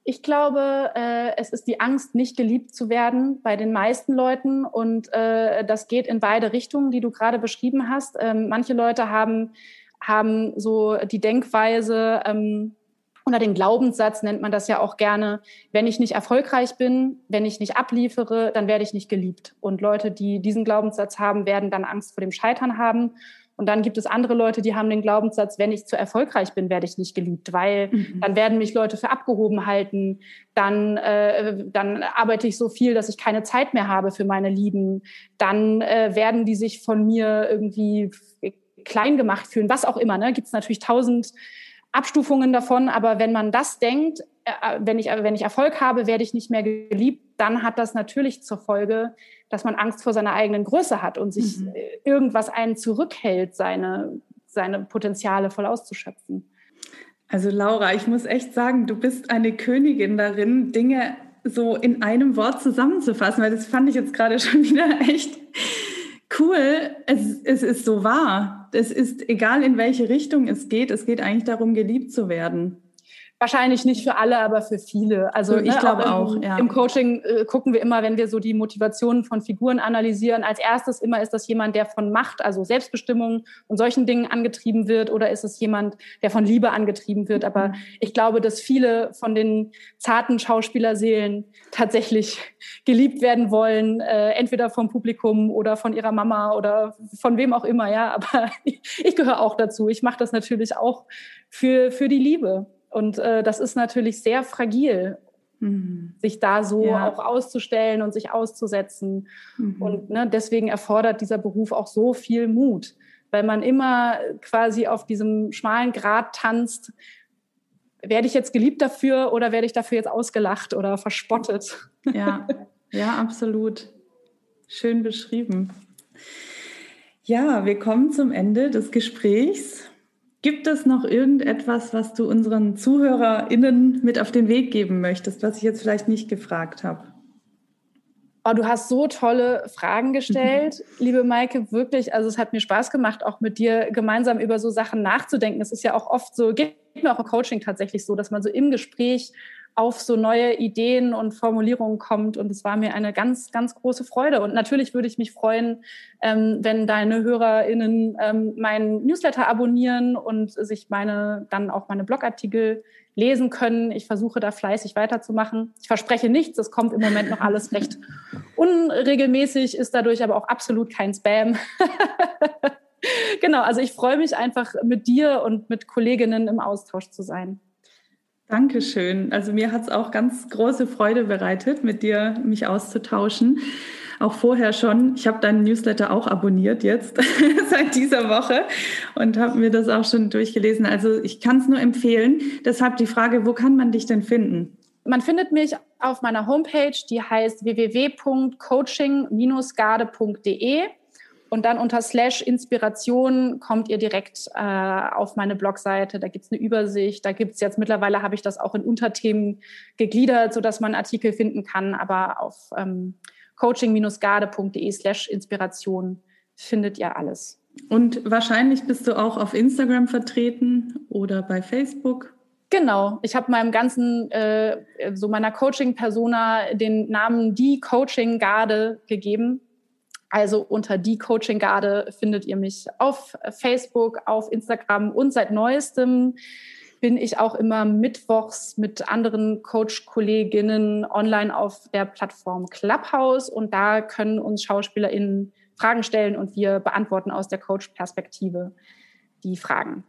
ich glaube, äh, es ist die Angst, nicht geliebt zu werden bei den meisten Leuten. Und äh, das geht in beide Richtungen, die du gerade beschrieben hast. Ähm, manche Leute haben, haben so die Denkweise ähm, oder den Glaubenssatz nennt man das ja auch gerne, wenn ich nicht erfolgreich bin, wenn ich nicht abliefere, dann werde ich nicht geliebt. Und Leute, die diesen Glaubenssatz haben, werden dann Angst vor dem Scheitern haben. Und dann gibt es andere Leute, die haben den Glaubenssatz, wenn ich zu erfolgreich bin, werde ich nicht geliebt, weil mhm. dann werden mich Leute für abgehoben halten. Dann, äh, dann arbeite ich so viel, dass ich keine Zeit mehr habe für meine Lieben. Dann äh, werden die sich von mir irgendwie klein gemacht fühlen, was auch immer. Ne? Gibt es natürlich tausend Abstufungen davon, aber wenn man das denkt, wenn ich, wenn ich Erfolg habe, werde ich nicht mehr geliebt, dann hat das natürlich zur Folge, dass man Angst vor seiner eigenen Größe hat und sich mhm. irgendwas einen zurückhält, seine, seine Potenziale voll auszuschöpfen. Also Laura, ich muss echt sagen, du bist eine Königin darin, Dinge so in einem Wort zusammenzufassen, weil das fand ich jetzt gerade schon wieder echt cool. Es, es ist so wahr. Es ist egal, in welche Richtung es geht. Es geht eigentlich darum, geliebt zu werden. Wahrscheinlich nicht für alle, aber für viele. Also ich ne, glaube auch. Im, ja. Im Coaching äh, gucken wir immer, wenn wir so die Motivationen von Figuren analysieren. Als erstes immer ist das jemand, der von Macht, also Selbstbestimmung und solchen Dingen angetrieben wird, oder ist es jemand, der von Liebe angetrieben wird? Aber mhm. ich glaube, dass viele von den zarten Schauspielerseelen tatsächlich geliebt werden wollen, äh, entweder vom Publikum oder von ihrer Mama oder von wem auch immer. Ja, aber ich gehöre auch dazu. Ich mache das natürlich auch für für die Liebe. Und äh, das ist natürlich sehr fragil, mhm. sich da so ja. auch auszustellen und sich auszusetzen. Mhm. Und ne, deswegen erfordert dieser Beruf auch so viel Mut, weil man immer quasi auf diesem schmalen Grat tanzt. Werde ich jetzt geliebt dafür oder werde ich dafür jetzt ausgelacht oder verspottet? Ja, ja, absolut. Schön beschrieben. Ja, wir kommen zum Ende des Gesprächs. Gibt es noch irgendetwas, was du unseren ZuhörerInnen mit auf den Weg geben möchtest, was ich jetzt vielleicht nicht gefragt habe? Oh, du hast so tolle Fragen gestellt, liebe Maike, wirklich. Also es hat mir Spaß gemacht, auch mit dir gemeinsam über so Sachen nachzudenken. Es ist ja auch oft so, geht mir auch im Coaching tatsächlich so, dass man so im Gespräch auf so neue Ideen und Formulierungen kommt. Und es war mir eine ganz, ganz große Freude. Und natürlich würde ich mich freuen, ähm, wenn deine HörerInnen ähm, meinen Newsletter abonnieren und sich meine, dann auch meine Blogartikel lesen können. Ich versuche da fleißig weiterzumachen. Ich verspreche nichts. Es kommt im Moment noch alles recht unregelmäßig, ist dadurch aber auch absolut kein Spam. genau. Also ich freue mich einfach mit dir und mit Kolleginnen im Austausch zu sein. Dankeschön. Also mir hat es auch ganz große Freude bereitet, mit dir mich auszutauschen. Auch vorher schon. Ich habe deinen Newsletter auch abonniert jetzt seit dieser Woche und habe mir das auch schon durchgelesen. Also ich kann es nur empfehlen. Deshalb die Frage, wo kann man dich denn finden? Man findet mich auf meiner Homepage, die heißt www.coaching-garde.de. Und dann unter Slash Inspiration kommt ihr direkt äh, auf meine Blogseite. Da gibt es eine Übersicht. Da gibt es jetzt mittlerweile, habe ich das auch in Unterthemen gegliedert, sodass man Artikel finden kann. Aber auf ähm, coaching-garde.de slash Inspiration findet ihr alles. Und wahrscheinlich bist du auch auf Instagram vertreten oder bei Facebook. Genau, ich habe meinem ganzen, äh, so meiner Coaching-Persona den Namen Die Coaching Garde gegeben. Also unter die Coaching Garde findet ihr mich auf Facebook, auf Instagram und seit neuestem bin ich auch immer mittwochs mit anderen Coach-Kolleginnen online auf der Plattform Clubhouse und da können uns SchauspielerInnen Fragen stellen und wir beantworten aus der Coach-Perspektive die Fragen.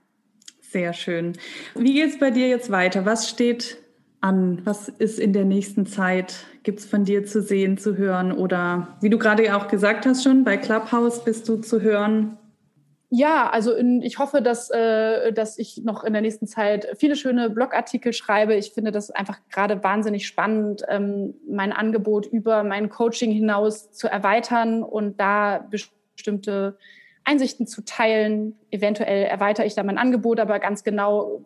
Sehr schön. Wie geht es bei dir jetzt weiter? Was steht an? Was ist in der nächsten Zeit? Gibt es von dir zu sehen, zu hören? Oder wie du gerade auch gesagt hast schon, bei Clubhouse bist du zu hören. Ja, also in, ich hoffe, dass, äh, dass ich noch in der nächsten Zeit viele schöne Blogartikel schreibe. Ich finde das einfach gerade wahnsinnig spannend, ähm, mein Angebot über mein Coaching hinaus zu erweitern und da bestimmte Einsichten zu teilen. Eventuell erweitere ich da mein Angebot, aber ganz genau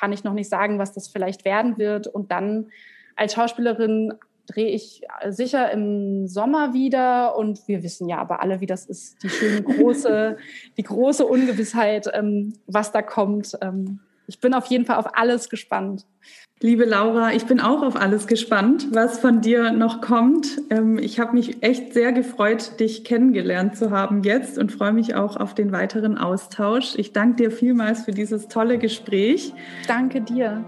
kann ich noch nicht sagen, was das vielleicht werden wird. Und dann als Schauspielerin drehe ich sicher im Sommer wieder. Und wir wissen ja aber alle, wie das ist, die schöne große, die große Ungewissheit, ähm, was da kommt. Ähm, ich bin auf jeden Fall auf alles gespannt. Liebe Laura, ich bin auch auf alles gespannt, was von dir noch kommt. Ähm, ich habe mich echt sehr gefreut, dich kennengelernt zu haben jetzt und freue mich auch auf den weiteren Austausch. Ich danke dir vielmals für dieses tolle Gespräch. Danke dir.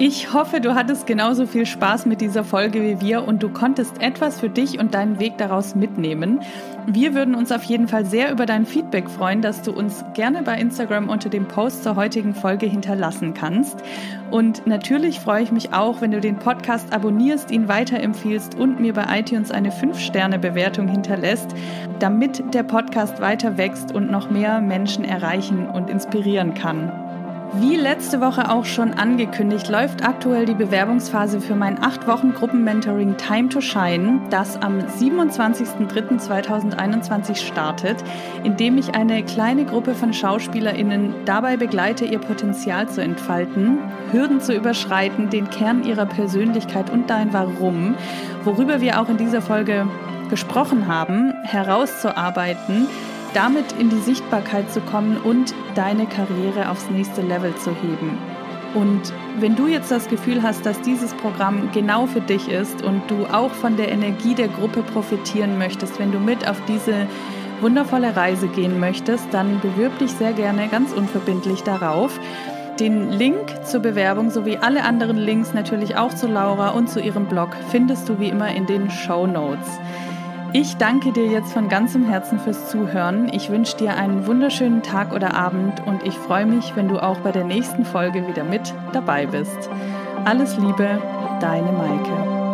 Ich hoffe, du hattest genauso viel Spaß mit dieser Folge wie wir und du konntest etwas für dich und deinen Weg daraus mitnehmen. Wir würden uns auf jeden Fall sehr über dein Feedback freuen, das du uns gerne bei Instagram unter dem Post zur heutigen Folge hinterlassen kannst. Und natürlich freue ich mich auch, wenn du den Podcast abonnierst, ihn weiterempfiehlst und mir bei iTunes eine 5-Sterne-Bewertung hinterlässt, damit der Podcast weiter wächst und noch mehr Menschen erreichen und inspirieren kann. Wie letzte Woche auch schon angekündigt, läuft aktuell die Bewerbungsphase für mein 8-Wochen-Gruppen-Mentoring Time to Shine, das am 27.03.2021 startet, indem ich eine kleine Gruppe von SchauspielerInnen dabei begleite, ihr Potenzial zu entfalten, Hürden zu überschreiten, den Kern ihrer Persönlichkeit und dein Warum, worüber wir auch in dieser Folge gesprochen haben, herauszuarbeiten, damit in die Sichtbarkeit zu kommen und deine Karriere aufs nächste Level zu heben. Und wenn du jetzt das Gefühl hast, dass dieses Programm genau für dich ist und du auch von der Energie der Gruppe profitieren möchtest, wenn du mit auf diese wundervolle Reise gehen möchtest, dann bewirb dich sehr gerne ganz unverbindlich darauf. Den Link zur Bewerbung sowie alle anderen Links natürlich auch zu Laura und zu ihrem Blog findest du wie immer in den Show Notes. Ich danke dir jetzt von ganzem Herzen fürs Zuhören. Ich wünsche dir einen wunderschönen Tag oder Abend und ich freue mich, wenn du auch bei der nächsten Folge wieder mit dabei bist. Alles Liebe, deine Maike.